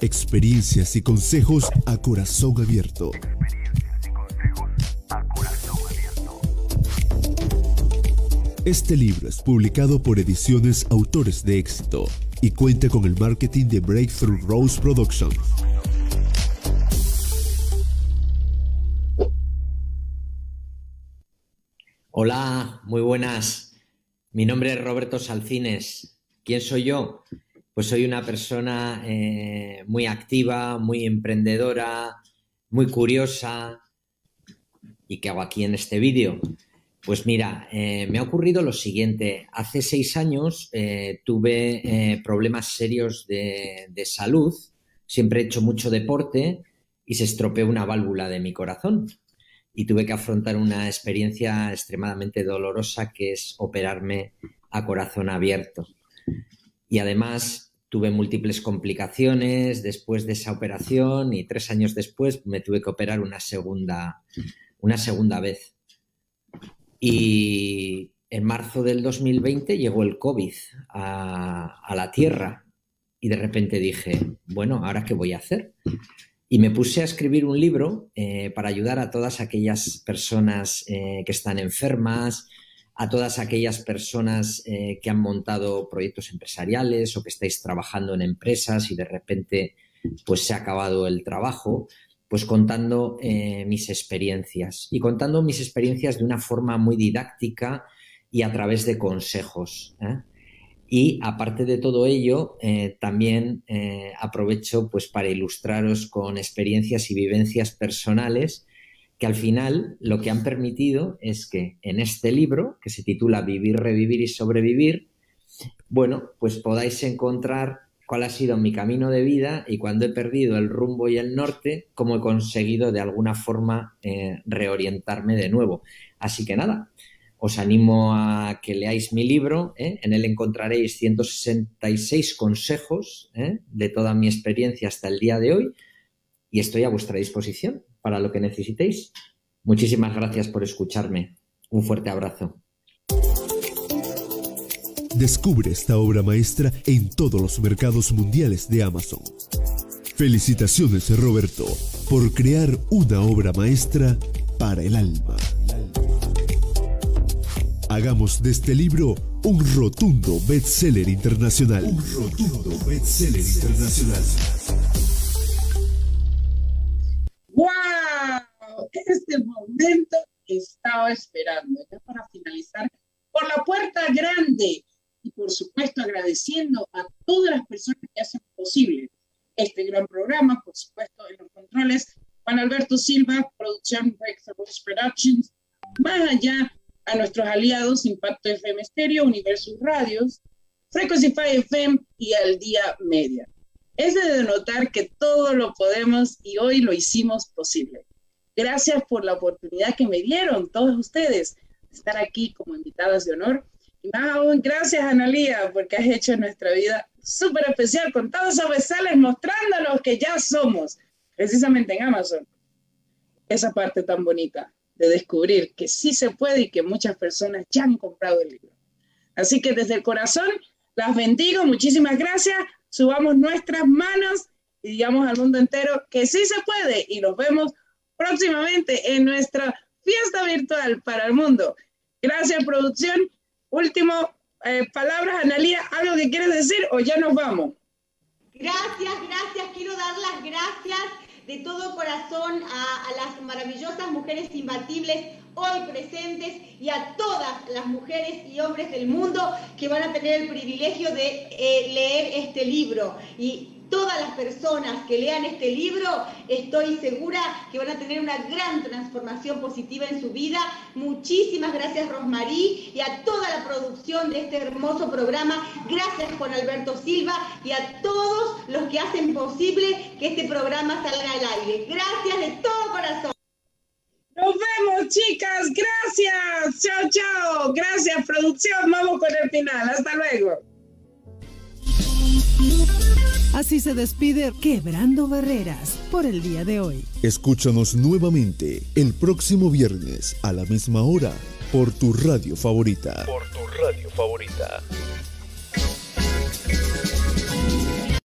Experiencias y consejos a corazón abierto. Este libro es publicado por Ediciones Autores de Éxito y cuenta con el marketing de Breakthrough Rose Productions. Hola, muy buenas. Mi nombre es Roberto Salcines. ¿Quién soy yo? Pues soy una persona eh, muy activa, muy emprendedora, muy curiosa. ¿Y qué hago aquí en este vídeo? Pues mira, eh, me ha ocurrido lo siguiente. Hace seis años eh, tuve problemas serios de, de salud. Siempre he hecho mucho deporte y se estropeó una válvula de mi corazón y tuve que afrontar una experiencia extremadamente dolorosa que es operarme a corazón abierto y además tuve múltiples complicaciones después de esa operación y tres años después me tuve que operar una segunda, una segunda vez. Y en marzo del 2020 llegó el COVID a, la Tierra y de repente dije, bueno, ¿ahora qué voy a hacer? Y me puse a escribir un libro eh, para ayudar a todas aquellas personas eh, que están enfermas, a todas aquellas personas eh, que han montado proyectos empresariales o que estáis trabajando en empresas y de repente pues se ha acabado el trabajo, pues contando eh, mis experiencias y contando mis experiencias de una forma muy didáctica y a través de consejos. ¿eh? Y aparte de todo ello, también aprovecho pues para ilustraros con experiencias y vivencias personales que al final lo que han permitido es que en este libro, que se titula Vivir, Revivir y Sobrevivir, bueno, pues podáis encontrar cuál ha sido mi camino de vida y cuando he perdido el rumbo y el norte, cómo he conseguido de alguna forma eh, reorientarme de nuevo. Así que nada, os animo a que leáis mi libro, ¿eh? en él encontraréis 166 consejos ¿eh? de toda mi experiencia hasta el día de hoy y estoy a vuestra disposición para lo que necesitéis. Muchísimas gracias por escucharme. Un fuerte abrazo. Descubre esta obra maestra en todos los mercados mundiales de Amazon. Felicitaciones Roberto por crear una obra maestra para el alma. Hagamos de este libro un rotundo bestseller internacional. Un rotundo bestseller internacional. Estaba esperando, ya para finalizar, por la puerta grande y por supuesto agradeciendo a todas las personas que hacen posible este gran programa, por supuesto en los controles, Juan Alberto Silva, producción Breakthrough Productions, más allá a nuestros aliados Impacto FM Stereo, Universus Radios, Frequency FM y Al Día Media. Es de denotar que todo lo podemos y hoy lo hicimos posible. Gracias por la oportunidad que me dieron todos ustedes de estar aquí como invitadas de honor. Y más aún, gracias Analía, porque has hecho nuestra vida súper especial con todos esos besales mostrándonos que ya somos, precisamente en Amazon, esa parte tan bonita de descubrir que sí se puede y que muchas personas ya han comprado el libro. Así que desde el corazón las bendigo, muchísimas gracias, subamos nuestras manos y digamos al mundo entero que sí se puede y nos vemos próximamente en nuestra fiesta virtual para el mundo. Gracias, producción. Último, eh, palabras, Analía, ¿algo que quieres decir o ya nos vamos? Gracias, gracias. Quiero dar las gracias de todo corazón a, las maravillosas mujeres imbatibles hoy presentes y a todas las mujeres y hombres del mundo que van a tener el privilegio de eh, leer este libro. Y todas las personas que lean este libro, estoy segura que van a tener una gran transformación positiva en su vida. Muchísimas gracias Rosmarí y a toda la producción de este hermoso programa. Gracias Juan Alberto Silva y a todos los que hacen posible que este programa salga al aire. Gracias de todo corazón. Nos vemos, chicas. Gracias. Chao, chao. Gracias, producción. Vamos con el final. Hasta luego. Así se despide Quebrando Barreras por el día de hoy. Escúchanos nuevamente el próximo viernes a la misma hora por tu radio favorita. Por tu radio favorita.